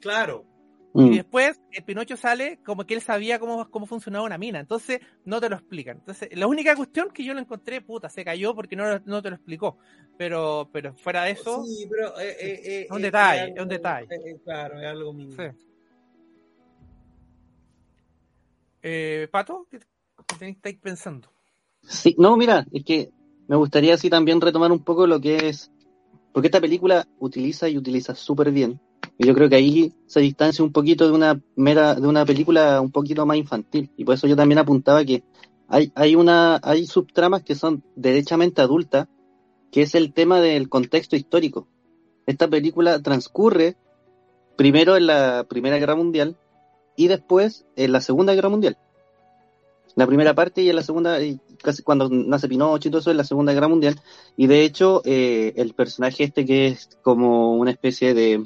[SPEAKER 2] Claro.
[SPEAKER 1] Y mm. después el Pinocho sale como que él sabía cómo, cómo funcionaba una mina. Entonces no te lo explican. Entonces, la única cuestión que yo lo encontré, puta, se cayó porque no, no te lo explicó. Pero, pero fuera de eso.
[SPEAKER 2] Sí, pero. Eh, eh, eh,
[SPEAKER 1] es un detalle, es un detalle.
[SPEAKER 2] claro, es algo mínimo.
[SPEAKER 1] Pato, ¿qué, qué estáis pensando?
[SPEAKER 3] Sí, no, mira, es que me gustaría así también retomar un poco lo que es. Porque esta película utiliza y utiliza súper bien y yo creo que ahí se distancia un poquito de una mera, de una película un poquito más infantil. Y por eso yo también apuntaba que hay, hay una, hay subtramas que son derechamente adultas, que es el tema del contexto histórico. Esta película transcurre primero en la Primera Guerra Mundial y después en la Segunda Guerra Mundial. La primera parte y en la segunda, casi cuando nace Pinocho y todo eso, en la Segunda Guerra Mundial. Y de hecho, eh, el personaje este que es como una especie de,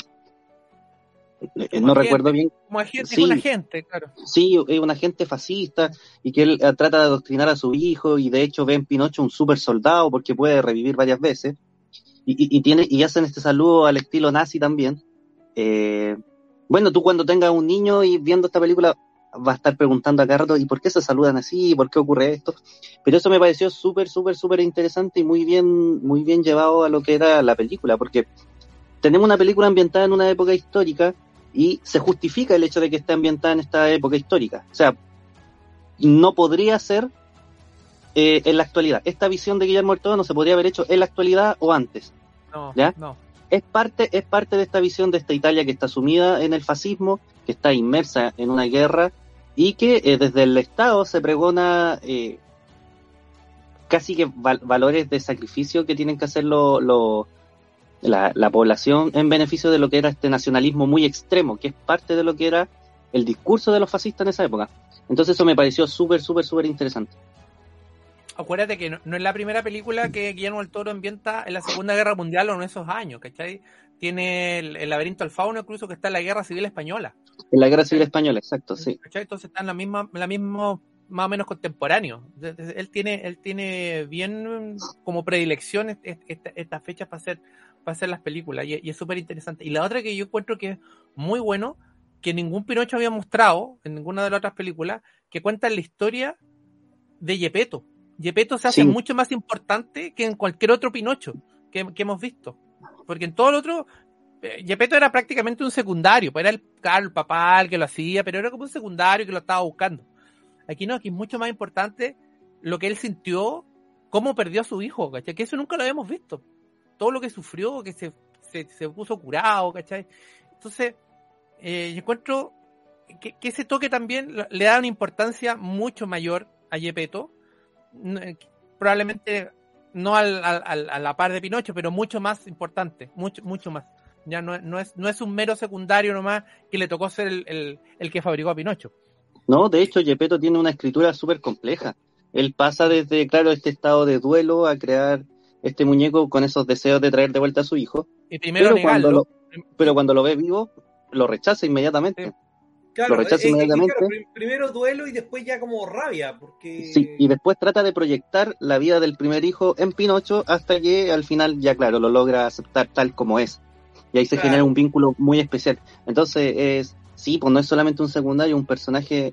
[SPEAKER 3] eh, no recuerdo bien.
[SPEAKER 1] Como agente, un agente, claro.
[SPEAKER 3] Sí, es un agente fascista y que él eh, trata de adoctrinar a su hijo y de hecho ve en Pinocho un super soldado porque puede revivir varias veces. Y, tiene, y hacen este saludo al estilo nazi también. Eh, bueno, tú cuando tengas un niño y viendo esta película va a estar preguntando a Carlos ¿y por qué se saludan así? ¿Por qué ocurre esto? Pero eso me pareció súper, súper, súper interesante y muy bien, muy bien llevado a lo que era la película, porque tenemos una película ambientada en una época histórica y se justifica el hecho de que esté ambientada en esta época histórica. O sea, no podría ser eh, en la actualidad. Esta visión de Guillermo del Toro no se podría haber hecho en la actualidad o antes.
[SPEAKER 1] No, ¿ya? no.
[SPEAKER 3] Es parte, es parte de esta visión de esta Italia que está sumida en el fascismo, que está inmersa en una guerra y que eh, desde el Estado se pregona eh, casi que valores de sacrificio que tienen que hacer los la, la, población en beneficio de lo que era este nacionalismo muy extremo, que es parte de lo que era el discurso de los fascistas en esa época. Entonces eso me pareció súper, súper, súper interesante.
[SPEAKER 1] Acuérdate que no, es la primera película que Guillermo del Toro ambienta en la Segunda Guerra Mundial o en esos años, ¿cachai? Tiene el, laberinto del fauno incluso que está en la Guerra Civil Española.
[SPEAKER 3] En la Guerra Civil Española, exacto, sí.
[SPEAKER 1] ¿cachai? Entonces está en la misma, la misma más o menos contemporáneo. Él tiene, él tiene bien como predilección estas fechas para hacer, para hacer las películas y, es súper interesante. Y la otra que yo encuentro que es muy bueno, que ningún Pinocho había mostrado en ninguna de las otras películas, que cuenta la historia de Yepeto. Yepeto se hace mucho más importante que en cualquier otro Pinocho que, hemos visto. Porque en todo el otro, Yepeto eh, era prácticamente un secundario, pues era el, el papá el que lo hacía, pero era como un secundario que lo estaba buscando. Aquí no, aquí es mucho más importante lo que él sintió, cómo perdió a su hijo, ¿cachai? Que eso nunca lo habíamos visto. Todo lo que sufrió, que se, se, puso curado, ¿cachai? Entonces, eh, yo encuentro que, ese toque también le da una importancia mucho mayor a Yepeto. Eh, probablemente no al, a la par de Pinocho, pero mucho más importante, mucho, mucho más. Ya no, no, es, no es un mero secundario nomás que le tocó ser el, el que fabricó a Pinocho.
[SPEAKER 3] No, de hecho, Gepetto tiene una escritura súper compleja. Él pasa desde, claro, este estado de duelo a crear este muñeco con esos deseos de traer de vuelta a su hijo.
[SPEAKER 1] Y primero
[SPEAKER 3] pero, cuando lo, pero cuando lo ve vivo, lo rechaza inmediatamente.
[SPEAKER 2] Claro, lo rechaza inmediatamente. primero duelo y después ya como rabia, porque...
[SPEAKER 3] Sí, y después trata de proyectar la vida del primer hijo en Pinocho hasta que al final ya, claro, lo logra aceptar tal como es. Y ahí se genera un vínculo muy especial. Entonces, es, sí, pues no es solamente un secundario, un personaje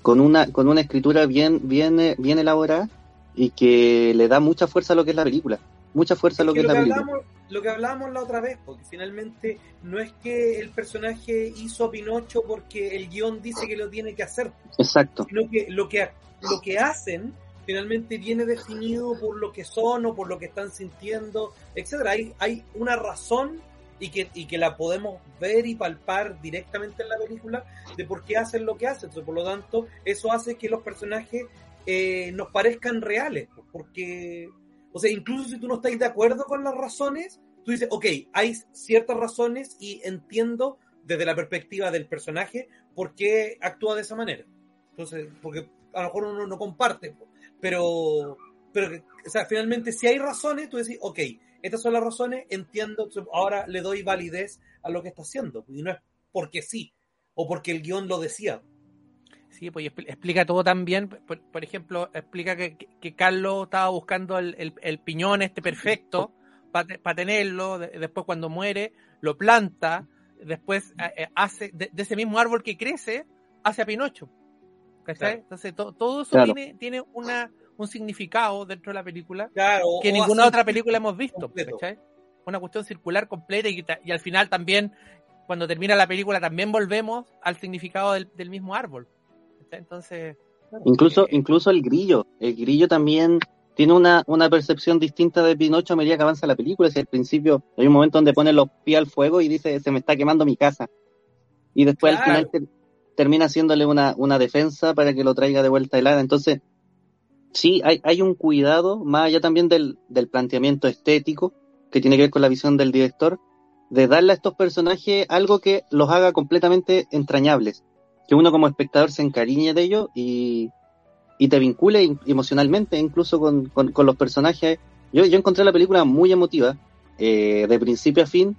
[SPEAKER 3] con una con una escritura bien bien eh, bien elaborada y que le da mucha fuerza a lo que es la película, mucha fuerza a lo que, es la película.
[SPEAKER 2] Lo que hablábamos la otra vez, porque finalmente no es que el personaje hizo a Pinocho porque el guion dice que lo tiene que hacer.
[SPEAKER 3] Exacto.
[SPEAKER 2] Sino que lo que lo que hacen finalmente viene definido por lo que son o por lo que están sintiendo, etcétera. Hay, hay una razón y que, y que la podemos ver y palpar directamente en la película de por qué hacen lo que hacen. Entonces, por lo tanto, eso hace que los personajes eh, nos parezcan reales, porque, o sea, incluso si tú no estás de acuerdo con las razones, tú dices, ok, hay ciertas razones y entiendo desde la perspectiva del personaje por qué actúa de esa manera. Entonces, porque a lo mejor uno no comparte, pero, pero, o sea, finalmente si hay razones, tú decís, ok, estas son las razones, entiendo, ahora le doy validez a lo que está haciendo. Y no es porque sí, o porque el guion lo decía.
[SPEAKER 1] Sí, pues explica todo también. Por, por ejemplo, explica que, Carlos estaba buscando el, piñón este perfecto para tenerlo. después, cuando muere, lo planta. Después eh, eh, hace de, ese mismo árbol que crece, hace a Pinocho. Entonces, todo eso tiene, tiene una, un significado dentro de la película que ninguna otra película hemos visto. Una cuestión circular completa y, y, al final también, cuando termina la película, también volvemos al significado del, mismo árbol. Entonces...
[SPEAKER 3] Incluso, eh, incluso el grillo, el grillo también tiene una, una percepción distinta de Pinocho a medida que avanza la película. Si al principio hay un momento donde pone los pies al fuego y dice, se me está quemando mi casa. Y después al final termina haciéndole una, una defensa para que lo traiga de vuelta helada. Entonces, sí, hay, hay un cuidado, más allá también del, del planteamiento estético, que tiene que ver con la visión del director, de darle a estos personajes algo que los haga completamente entrañables, que uno como espectador se encariñe de ellos y, y te vincule emocionalmente incluso con, con, los personajes. Yo, yo encontré la película muy emotiva, eh, de principio a fin,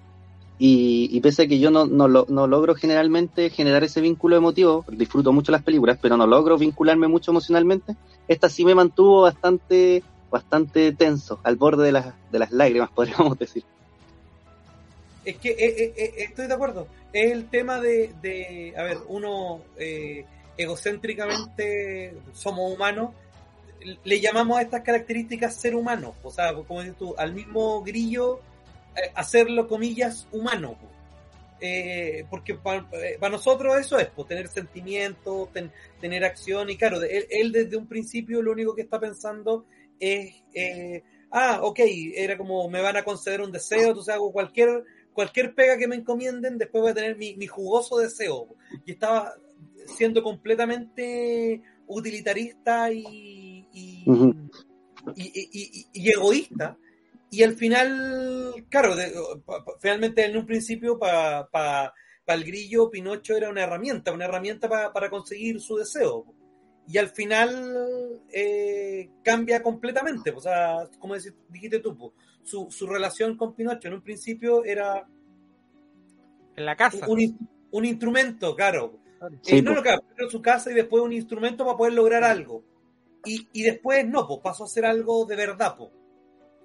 [SPEAKER 3] y, pese a que yo no, no, no, logro generalmente generar ese vínculo emotivo, disfruto mucho las películas, pero no logro vincularme mucho emocionalmente, esta sí me mantuvo bastante, bastante tenso, al borde de las, de las lágrimas, podríamos decir.
[SPEAKER 2] Es que eh, eh, eh, estoy de acuerdo. Es el tema de, a ver, uno egocéntricamente somos humanos, le llamamos a estas características ser humano. O sea, como dices tú, al mismo grillo eh, hacerlo, comillas, humano. Eh, porque para eh, nosotros eso es, pues, tener sentimientos, tener acción, y claro, él, desde un principio lo único que está pensando es, ah, ok, era como me van a conceder un deseo, entonces hago cualquier, cualquier pega que me encomienden, después voy a tener mi, jugoso deseo. Y estaba siendo completamente utilitarista y, y, y egoísta y al final, claro, finalmente en un principio para pa, el grillo Pinocho era una herramienta, una herramienta para conseguir su deseo. Y al final eh, cambia completamente, o sea, como dijiste tú, su, su relación con Pinocho en un principio era...
[SPEAKER 1] En la casa.
[SPEAKER 2] Un, un instrumento, claro, Eh, no, no, claro, primero su casa y después un instrumento para poder lograr algo. Y, y después no, pues pasó a ser algo de verdad, pues.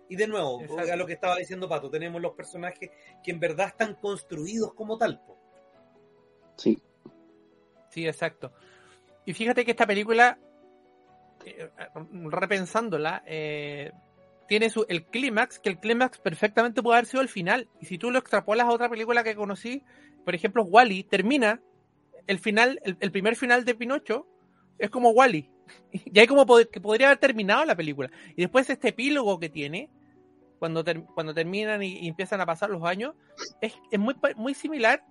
[SPEAKER 2] Y de nuevo, a lo que estaba diciendo Pato, tenemos los personajes que en verdad están construidos como tal. Po.
[SPEAKER 3] Sí.
[SPEAKER 1] Sí, exacto. Y fíjate que esta película, eh, repensándola, eh, tiene su, el clímax, que el clímax perfectamente puede haber sido el final. Y si tú lo extrapolas a otra película que conocí, por ejemplo, Wally, termina el final, el, primer final de Pinocho, es como Wally. Y hay como que podría haber terminado la película. Y después este epílogo que tiene, cuando, cuando terminan y, empiezan a pasar los años, es, muy, muy similar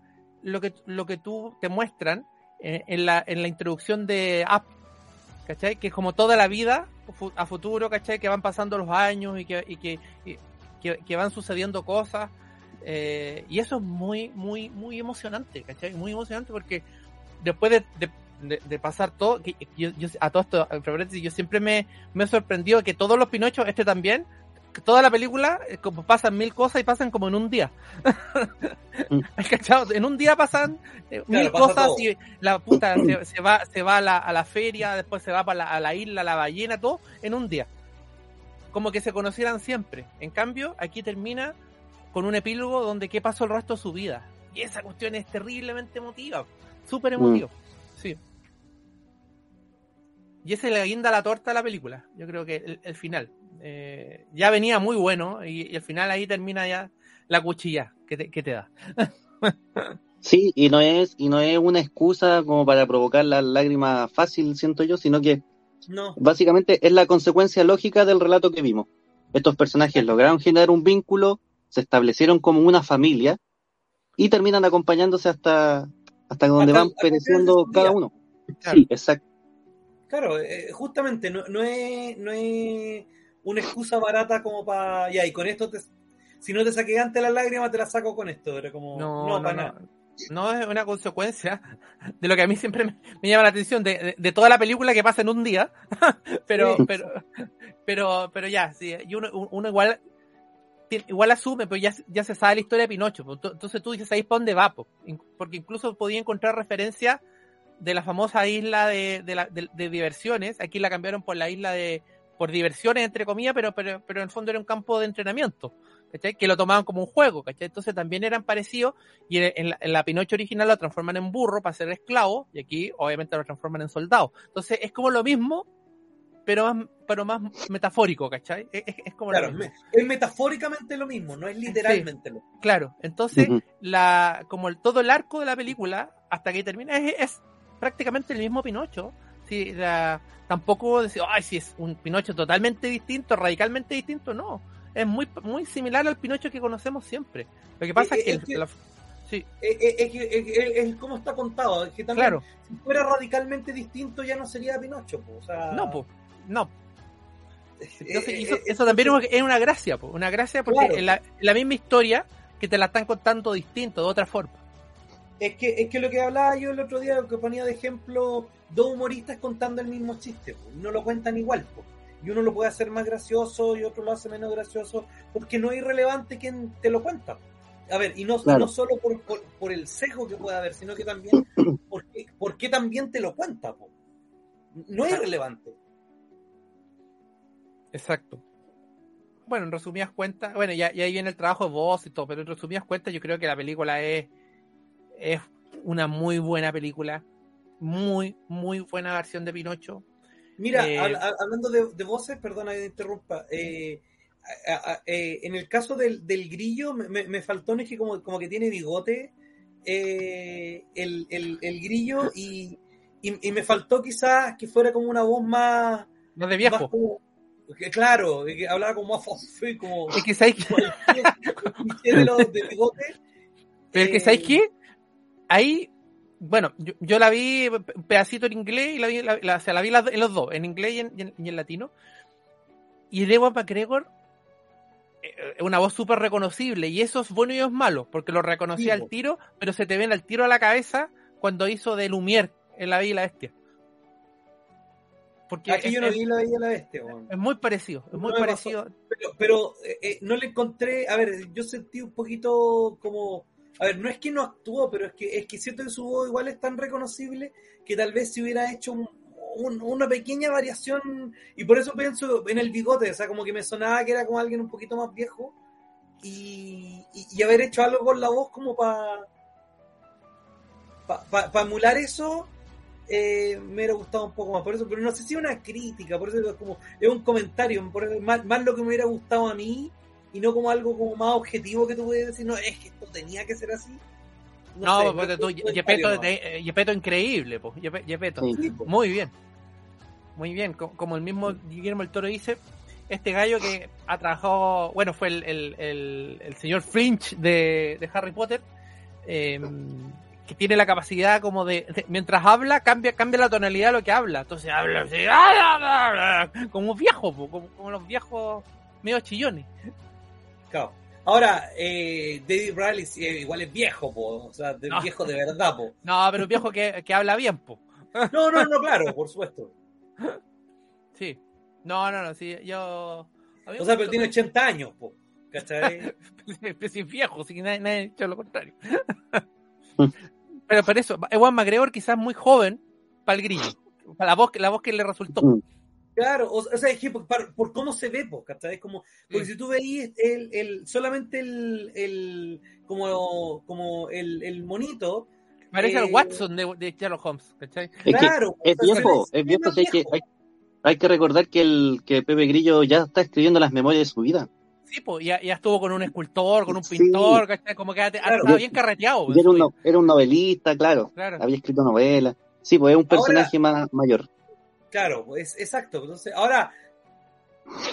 [SPEAKER 1] lo que, lo que tú te muestran eh, en, la, en la introducción de App, ¿cachai? Que es como toda la vida a futuro, ¿cachai? Que van pasando los años y que, y que, que, van sucediendo cosas. Eh, y eso es muy, muy, muy emocionante, ¿cachai? Muy emocionante porque después de, de, pasar todo, que yo, a todo esto, yo siempre me, me he sorprendido que todos los Pinochos, este también, toda la película eh, como pasan mil cosas y pasan como en un día. Mm. En un día pasan eh, mil cosas y la puta se, va, se va a la, a la, feria, después se va para la, a la isla, la ballena, todo en un día. Como que se conocieran siempre. En cambio, aquí termina con un epílogo donde qué pasó el resto de su vida. Y esa cuestión es terriblemente emotiva, súper emotivo. Mm. Sí. Y esa es la guinda la torta de la película. Yo creo que el final. Eh, ya venía muy bueno y, al final ahí termina ya la cuchilla que te, da.
[SPEAKER 3] sí, y no es y no es una excusa como para provocar la lágrima fácil, siento yo, sino que no. básicamente es la consecuencia lógica del relato que vimos. Estos personajes lograron generar un vínculo, se establecieron como una familia y terminan acompañándose hasta hasta donde van pereciendo cada uno. Sí, exacto.
[SPEAKER 2] Claro, eh, justamente no, no, es, no es una excusa barata como para. Ya, y con esto, te, si no te saqué antes las lágrimas, te las saco con esto. Era como. No, no, para nada.
[SPEAKER 1] No es una consecuencia de lo que a mí siempre me, llama la atención, de, de, toda la película que pasa en un día. pero, pero, pero, pero ya, sí, y uno, uno igual igual asume, pero ya, ya se sabe la historia de Pinocho. Entonces tú dices ahí para dónde va, porque incluso podía encontrar referencia de la famosa isla de, de, de, diversiones. Aquí la cambiaron por la isla de, por diversiones, entre comillas, pero, pero, pero en el fondo era un campo de entrenamiento, ¿cachai? Que lo tomaban como un juego, ¿cachai? Entonces también eran parecidos y en la, Pinocho original lo transforman en burro para ser esclavo y aquí obviamente lo transforman en soldado. Entonces es como lo mismo, pero más, pero más metafórico, ¿cachai? Es, como
[SPEAKER 2] claro, es metafóricamente lo mismo, no es literalmente lo mismo.
[SPEAKER 1] Claro, entonces la, como el, todo el arco de la película, hasta que termina, es, es prácticamente el mismo Pinocho, tampoco decir, ay, si es un Pinocho totalmente distinto, radicalmente distinto, no. Es muy, muy similar al Pinocho que conocemos siempre. Lo que pasa es, que,
[SPEAKER 2] sí. es, como está contado, que también, claro. si fuera radicalmente distinto ya no sería Pinocho, o sea...
[SPEAKER 1] No, pues, no. eso, también es una gracia, una gracia porque es la, la misma historia que te la están contando distinto, de otra forma.
[SPEAKER 2] Es que, es que lo que hablaba yo el otro día, que ponía de ejemplo dos humoristas contando el mismo chiste, no lo cuentan igual, y uno lo puede hacer más gracioso y otro lo hace menos gracioso, porque no es irrelevante quien te lo cuenta. A ver, y no, no solo por, por, el sesgo que pueda haber, sino que también porque, porque también te lo cuenta. No es irrelevante.
[SPEAKER 1] Exacto. Bueno, en resumidas cuentas, bueno, ya, ya ahí viene el trabajo de voz y todo, pero en resumidas cuentas yo creo que la película es es una muy buena película. Muy, muy buena versión de Pinocho.
[SPEAKER 2] Mira, eh, hablando de, voces, perdona que interrumpa. Eh, eh, en el caso del, grillo, me, faltó, es que como, como que tiene bigote el, grillo y, me faltó quizás que fuera como una voz más.
[SPEAKER 1] Más de viejo.
[SPEAKER 2] claro, que hablaba como más como.
[SPEAKER 1] Es que sabéis
[SPEAKER 2] que. de bigote.
[SPEAKER 1] Pero es que sabéis qué? ahí, bueno, yo, la vi un pedacito en inglés y la vi, la, o sea, la vi en los dos, en inglés y en, y en, latino. Y de Ewan McGregor eh, es una voz súper reconocible y eso es bueno y eso es malo, porque lo reconocía al tiro, pero se te ven al tiro a la cabeza cuando hizo de Lumière en La Bella y la Bestia.
[SPEAKER 2] Porque Aquí yo no vi La Bella y la Bestia.
[SPEAKER 1] Es muy parecido, es muy parecido.
[SPEAKER 2] Pero, pero eh, eh, no le encontré, a ver, yo sentí un poquito como a ver, no es que no actuó, pero es que, es que siento que su voz igual es tan reconocible que tal vez si hubiera hecho una pequeña variación, y por eso pienso en el bigote, o sea, como que me sonaba que era como alguien un poquito más viejo, y, y, haber hecho algo con la voz como para para emular eso, eh, me hubiera gustado un poco más. Por eso, pero no sé si es una crítica, por eso es como, es un comentario, más, más, lo que me hubiera gustado a mí y no como algo como más objetivo que tú puedes decir, no, es que esto tenía que ser así.
[SPEAKER 1] No, porque tú, Yepeto, increíble, pues, Yepeto. Muy bien. Muy bien, como el mismo Guillermo el Toro dice, este gallo que ha trabajado, bueno, fue el, el, el, señor Flinch de, de Harry Potter, eh, que tiene la capacidad como de, mientras habla, cambia, cambia la tonalidad de lo que habla. Entonces habla así, ¡ah, como viejo, como, los viejos medio chillones.
[SPEAKER 2] Claro. Ahora, eh, David Riley igual es viejo, po. o sea, viejo de verdad. Po.
[SPEAKER 1] No, pero un viejo que, que habla bien. Po.
[SPEAKER 2] No, no, no, claro, por supuesto.
[SPEAKER 1] Sí. No, no, no, sí, yo...
[SPEAKER 2] O sea, pero tiene 80 años, po. ¿Cachai?
[SPEAKER 1] es viejo, así que nadie, nadie ha dicho lo contrario. Pero por eso, Ewan McGregor quizás muy joven para el grillo, para la voz, la voz que le resultó. Mm.
[SPEAKER 2] Claro, o, sea, es que por, cómo se ve, ¿cachai? Como, porque si tú veis el, el, solamente el, el como, como el, el monito.
[SPEAKER 1] Parece al eh, Watson de, de, Sherlock Holmes, ¿cachai?
[SPEAKER 3] claro. Es viejo, es viejo, hay, que, hay, hay, que recordar que el que Pepe Grillo ya está escribiendo las memorias de su vida.
[SPEAKER 1] Sí, pues ya, ya, estuvo con un escultor, con un pintor, como que estaba bien carreteado.
[SPEAKER 3] Era un, era un, novelista, claro. Había escrito novelas. Sí, pues es un personaje más mayor.
[SPEAKER 2] Claro, pues exacto. Entonces, ahora,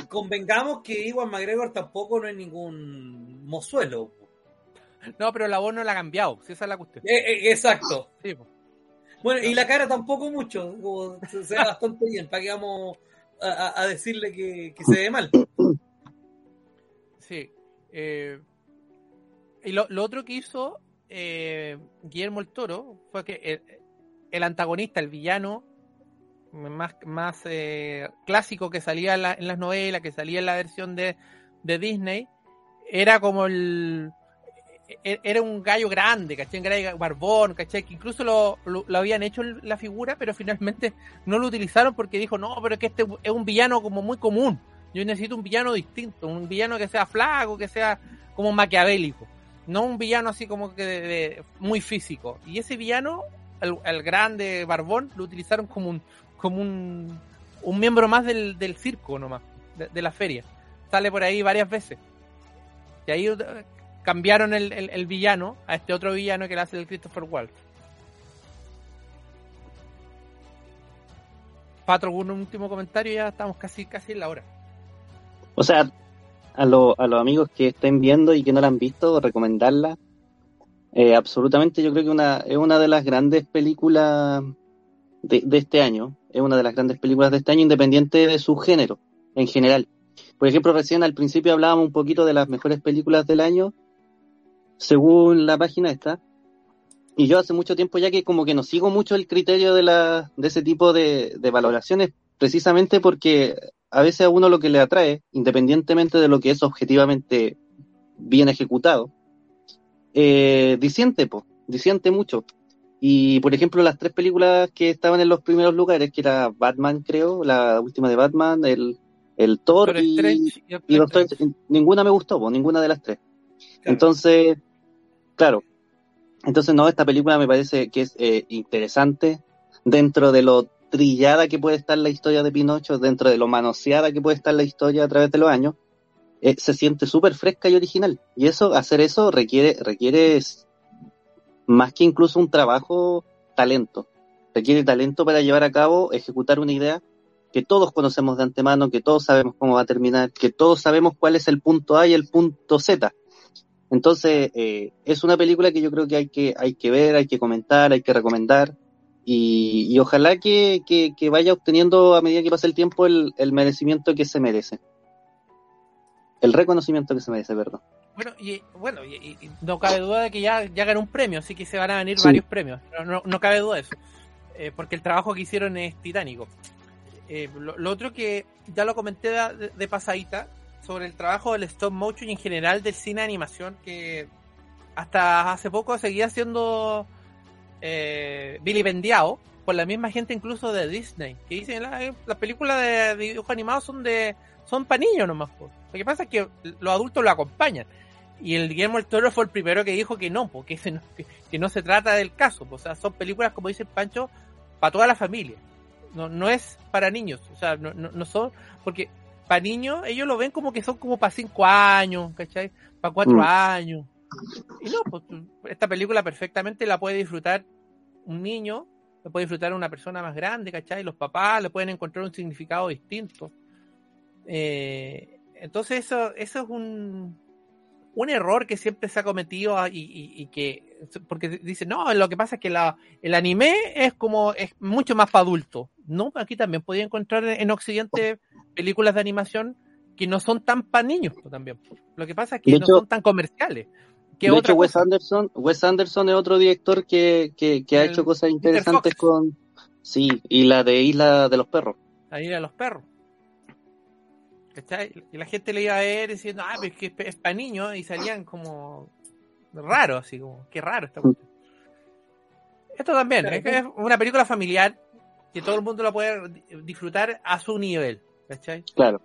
[SPEAKER 2] convengamos que Iwan McGregor tampoco no es ningún mozuelo.
[SPEAKER 1] No, pero la voz no la ha cambiado, si esa es la cuestión.
[SPEAKER 2] Eh, eh, exacto. Sí, pues. Bueno, y la cara tampoco mucho, se ve bastante bien, para que vamos a, decirle que, que se ve mal.
[SPEAKER 1] Sí. Eh, y lo, otro que hizo eh, Guillermo el Toro fue que el, antagonista, el villano más, más eh, clásico que salía en, las novelas, que salía en la versión de, Disney, era como el. E, era un gallo grande, ¿cachai? Un gallo barbón, ¿cachai? Que incluso lo, lo, habían hecho la figura, pero finalmente no lo utilizaron porque dijo, no, pero es que este es un villano como muy común. Yo necesito un villano distinto, un villano que sea flaco, que sea como maquiavélico, no un villano así como que de, muy físico. Y ese villano, el, grande barbón, lo utilizaron como un, como un, un miembro más del, circo nomás, de, la feria. Sale por ahí varias veces. Y ahí uh, cambiaron el, villano a este otro villano que le hace el Christopher Waltz. Patro, un último comentario, ya estamos casi, casi en la hora.
[SPEAKER 3] O sea, a, los amigos que estén viendo y que no la han visto, recomendarla. Eh, absolutamente, yo creo que una, es una de las grandes películas de, este año. Es una de las grandes películas de este año, independiente de su género, en general. Por ejemplo, recién al principio hablábamos un poquito de las mejores películas del año, según la página esta. Y yo hace mucho tiempo ya que como que no sigo mucho el criterio de, la, de ese tipo de, de valoraciones, precisamente porque a veces a uno lo que le atrae, independientemente de lo que es objetivamente bien ejecutado, eh, disiente, po, disiente mucho. Y por ejemplo, las tres películas que estaban en los primeros lugares, que era Batman, creo, la última de Batman, el, el Thor y, y, ninguna me gustó, po, ninguna de las tres. Entonces, claro, entonces no, esta película me parece que es eh, interesante dentro de lo trillada que puede estar la historia de Pinocho, dentro de lo manoseada que puede estar la historia a través de los años, eh, se siente súper fresca y original. Y eso, hacer eso requiere, requiere más que incluso un trabajo, talento. Requiere talento para llevar a cabo, ejecutar una idea que todos conocemos de antemano, que todos sabemos cómo va a terminar, que todos sabemos cuál es el punto A y el punto Z. Entonces, eh, es una película que yo creo que hay que, hay que ver, hay que comentar, hay que recomendar. Y, ojalá que, vaya obteniendo a medida que pase el tiempo el, merecimiento que se merece. El reconocimiento que se merece, perdón.
[SPEAKER 1] Bueno, y, bueno, y, no cabe duda de que ya, ya ganó un premio, así que se van a venir varios premios. No, no, cabe duda de eso. Eh, porque el trabajo que hicieron es titánico. Eh, lo, otro que ya lo comenté de, de, pasadita sobre el trabajo del stop motion y en general del cine de animación que hasta hace poco seguía siendo eh, vilipendiado por la misma gente incluso de Disney, que dicen las la películas de dibujos animados son de son para niños nomás. Lo que pasa es que los adultos lo acompañan. Y el Guillermo del Toro fue el primero que dijo que no, porque no, que, no se trata del caso. O sea, son películas, como dice Pancho, para toda la familia. No, no es para niños. O sea, no, no, son, porque para niños ellos lo ven como que son como para cinco años, ¿cachai? Para cuatro mm. años. Y no, pues esta película perfectamente la puede disfrutar un niño, la puede disfrutar una persona más grande, ¿cachai? Los papás le pueden encontrar un significado distinto. Eh, entonces eso, eso es un, un error que siempre se ha cometido ah, y, que, porque dice, no, lo que pasa es que la, el anime es como, es mucho más para adultos. No, aquí también podía encontrar en Occidente películas de animación que no son tan para niños pues, también. Lo que pasa es que no son tan comerciales.
[SPEAKER 3] de hecho, Wes Anderson, Wes Anderson es otro director que, que, ha hecho cosas interesantes con... Sí, y la de Isla de los Perros.
[SPEAKER 1] La Isla de los Perros. Y la gente le iba a ver diciendo, ah, pero es que es para niños, y salían como raros, así como, qué raro esta cuestión. Esto también, es, que es una película familiar que todo el mundo la puede disfrutar a su nivel, ¿cachai?
[SPEAKER 3] Claro.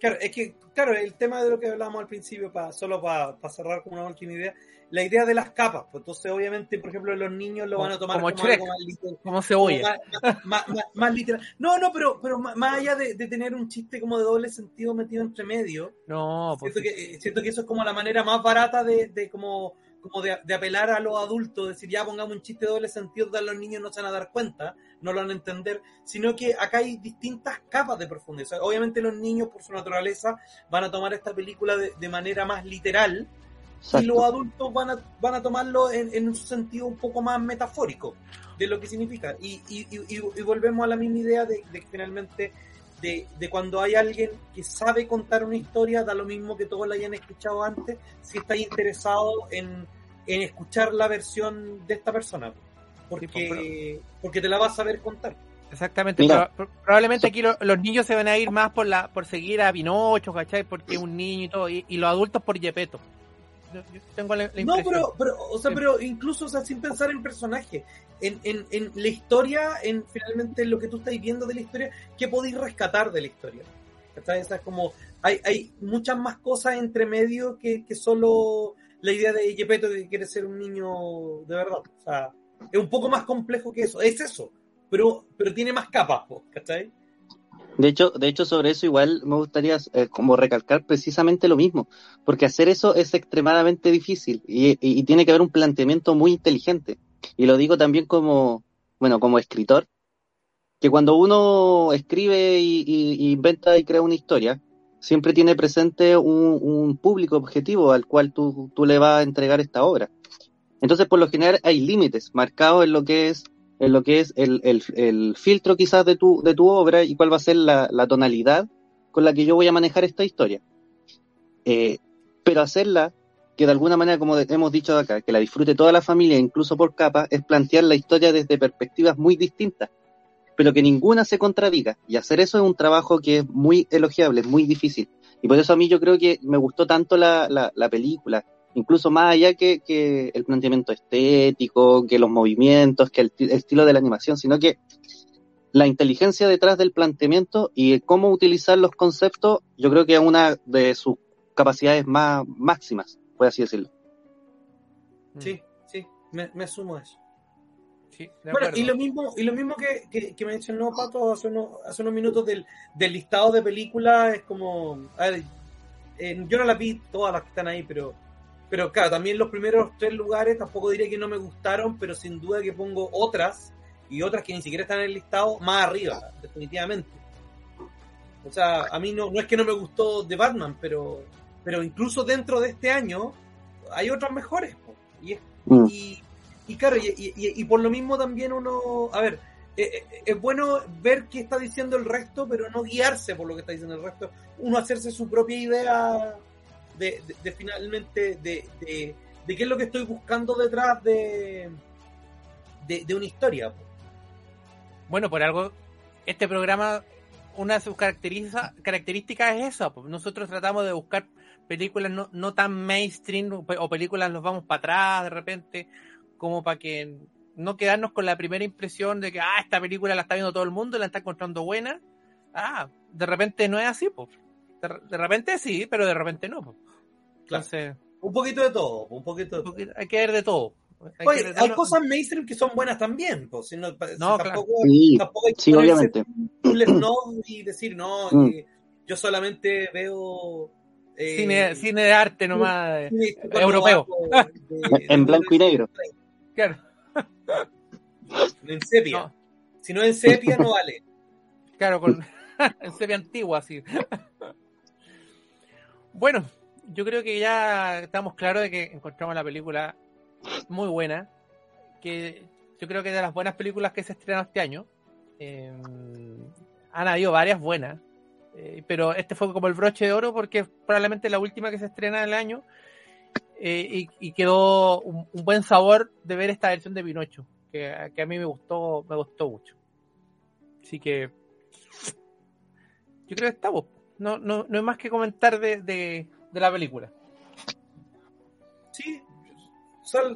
[SPEAKER 2] Claro, es que, claro, el tema de lo que hablamos al principio, para, solo para, cerrar con una última idea, la idea de las capas, pues entonces obviamente, por ejemplo, los niños lo van a tomar
[SPEAKER 1] como, algo más literal. Como cebolla.
[SPEAKER 2] más, literal. No, no, pero, pero más allá de, tener un chiste como de doble sentido metido entre medio,
[SPEAKER 1] no,
[SPEAKER 2] siento, que, siento que eso es como la manera más barata de, de como como de, apelar a los adultos, decir ya pongamos un chiste de doble sentido, a los niños no se van a dar cuenta, no lo van a entender, sino que acá hay distintas capas de profundidad. obviamente los niños por su naturaleza van a tomar esta película de, manera más literal y los adultos van a, van a tomarlo en, un sentido un poco más metafórico de lo que significa. Y, y, volvemos a la misma idea de, de que finalmente de, de, cuando hay alguien que sabe contar una historia, da lo mismo que todos la hayan escuchado antes, si está interesado en, en escuchar la versión de esta persona, porque, porque te la vas a saber contar.
[SPEAKER 1] Exactamente, probablemente aquí los niños se van a ir más por la por seguir a Pinocho, ¿cachai? Porque es un niño y todo, y, los adultos por Yepeto.
[SPEAKER 2] Tengo la, no, pero, pero, o sea, pero incluso, o sea, sin pensar en personaje, en, en, en la historia, en finalmente lo que tú estás viendo de la historia, ¿qué podéis rescatar de la historia? Esa es como, hay, hay muchas más cosas entre medio que, que solo la idea de Yepeto que quiere ser un niño de verdad. O sea, es un poco más complejo que eso. Es eso, pero, pero tiene más capas, ¿cachai?
[SPEAKER 3] De hecho, de hecho, sobre eso igual me gustaría eh, como recalcar precisamente lo mismo, porque hacer eso es extremadamente difícil y, tiene que haber un planteamiento muy inteligente. Y lo digo también como, bueno, como escritor, que cuando uno escribe y inventa y crea una historia, siempre tiene presente un, público objetivo al cual tú, tú, le vas a entregar esta obra. Entonces, por lo general, hay límites marcados en lo que es, en lo que es el, el, el filtro quizás de tu, de tu obra y cuál va a ser la, la tonalidad con la que yo voy a manejar esta historia. Eh, pero hacerla que de alguna manera, como hemos dicho acá, que la disfrute toda la familia, incluso por capa, es plantear la historia desde perspectivas muy distintas pero que ninguna se contradiga. Y hacer eso es un trabajo que es muy elogiable, es muy difícil. Y por eso a mí yo creo que me gustó tanto la, la, película, incluso más allá que, que, el planteamiento estético, que los movimientos, que el, estilo de la animación, sino que la inteligencia detrás del planteamiento y cómo utilizar los conceptos, yo creo que es una de sus capacidades más máximas, por así decirlo.
[SPEAKER 2] Sí, sí, me, me sumo a eso bueno, y lo mismo, y lo mismo que, que, mencionó Pato hace unos, hace unos minutos del, del listado de películas, es como. A ver, yo no las vi todas las que están ahí, pero. Pero claro, también los primeros tres lugares tampoco diría que no me gustaron, pero sin duda que pongo otras y otras que ni siquiera están en el listado más arriba, definitivamente. O sea, a mí no, no es que no me gustó de Batman, pero, pero incluso dentro de este año hay otras mejores. Y, es, mm. y, y claro, y, por lo mismo también uno, a ver, eh, eh, es bueno ver qué está diciendo el resto, pero no guiarse por lo que está diciendo el resto. Uno hacerse su propia idea de, finalmente de, de, qué es lo que estoy buscando detrás de, de, una historia.
[SPEAKER 1] Bueno, por algo, este programa una de sus características es esa. Nosotros tratamos de buscar películas no, no tan mainstream o películas nos vamos para atrás de repente, como para que no quedarnos con la primera impresión de que, ah, esta película la está viendo todo el mundo la está encontrando buena. Ah, de repente no es así, pues. De, repente sí, pero de repente no.
[SPEAKER 2] Entonces, un poquito de todo, un poquito de todo.
[SPEAKER 1] Hay que ver de todo.
[SPEAKER 2] Hay, Oye, hay cosas mainstream que son buenas también, pues. Si no,
[SPEAKER 3] no tampoco, sí, tampoco hay que sí, obviamente.
[SPEAKER 2] un y decir, no, mm. yo solamente veo
[SPEAKER 1] eh, cine, cine, de arte nomás, europeo.
[SPEAKER 3] en blanco y negro.
[SPEAKER 1] Claro.
[SPEAKER 2] En sepia. Si no en sepia, no vale.
[SPEAKER 1] Claro, con en sepia antigua, así. bueno, yo creo que ya estamos claros de que encontramos la película muy buena. Que yo creo que de las buenas películas que se estrenan este año. Eh, han habido varias buenas. Eh, pero este fue como el broche de oro porque probablemente la última que se estrena el año eh, y, quedó un, buen sabor de ver esta versión de Pinocho, que, a mí me gustó, me gustó mucho. Así que yo creo que estamos. No, no, no hay más que comentar de, la película.
[SPEAKER 2] Sí,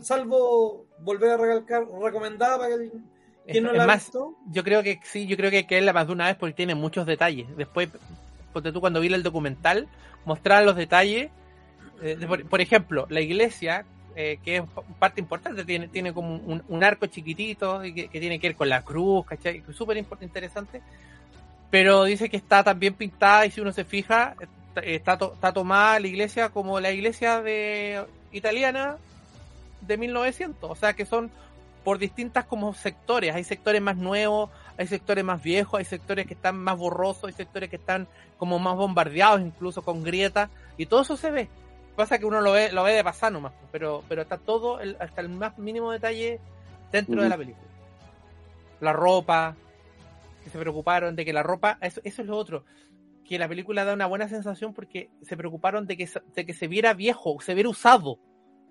[SPEAKER 2] salvo volver a recalcar, recomendada para que quien no la ha visto.
[SPEAKER 1] Yo creo que sí, yo creo que hay que verla más de una vez porque tiene muchos detalles. Después, porque tú cuando vi el documental, mostrar los detalles eh, por, ejemplo, la iglesia, eh, que es parte importante, tiene, tiene como un, arco chiquitito que, tiene que ver con la cruz, ¿cachai? Súper interesante. Pero dice que está también pintada y si uno se fija, está, está tomada la iglesia como la iglesia de italiana de 1900. O sea que son por distintas como sectores. Hay sectores más nuevos, hay sectores más viejos, hay sectores que están más borrosos, hay sectores que están como más bombardeados, incluso con grietas, y todo eso se ve. Pasa que uno lo ve, lo ve de pasar nomás, pero, pero está todo, hasta el más mínimo detalle dentro de la película. La ropa, que se preocuparon de que la ropa, eso, eso es lo otro, que la película da una buena sensación porque se preocuparon de que, de que se viera viejo, se viera usado.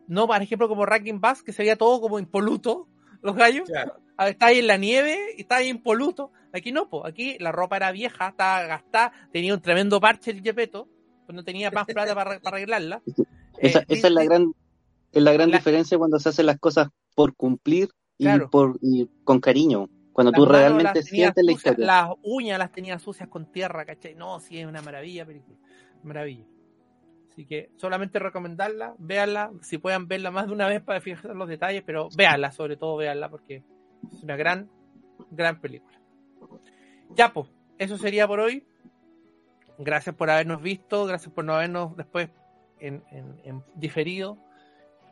[SPEAKER 1] No, por ejemplo, como Ranking Bass, que se veía todo como impoluto, los gallos. Ah, está ahí en la nieve y está ahí impoluto. Aquí no, pues aquí la ropa era vieja, estaba gastada, tenía un tremendo parche el Jepeto pues no tenía más plata para, arreglarla.
[SPEAKER 3] Esa, eh, es la gran, es la gran diferencia cuando se hacen las cosas por cumplir y, por, con cariño. Cuando tú realmente sientes la historia.
[SPEAKER 1] Las uñas las tenía sucias con tierra, ¿cachai? No, sí, es una maravilla, película. Maravilla. Así que solamente recomendarla, véanla, si puedan verla más de una vez para fijarse los detalles, pero véanla, sobre todo véanla, porque es una gran, gran película. Ya, pues, eso sería por hoy. Gracias por habernos visto, gracias por no habernos después en, diferido.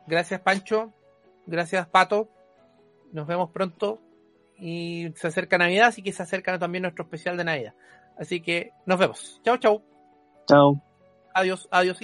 [SPEAKER 1] Gracias Pancho, gracias Pato. Nos vemos pronto y se acerca Navidad, así que se acerca también nuestro especial de Navidad. Así que nos vemos. Chao, chao.
[SPEAKER 3] Chao.
[SPEAKER 1] Adiós, adiós.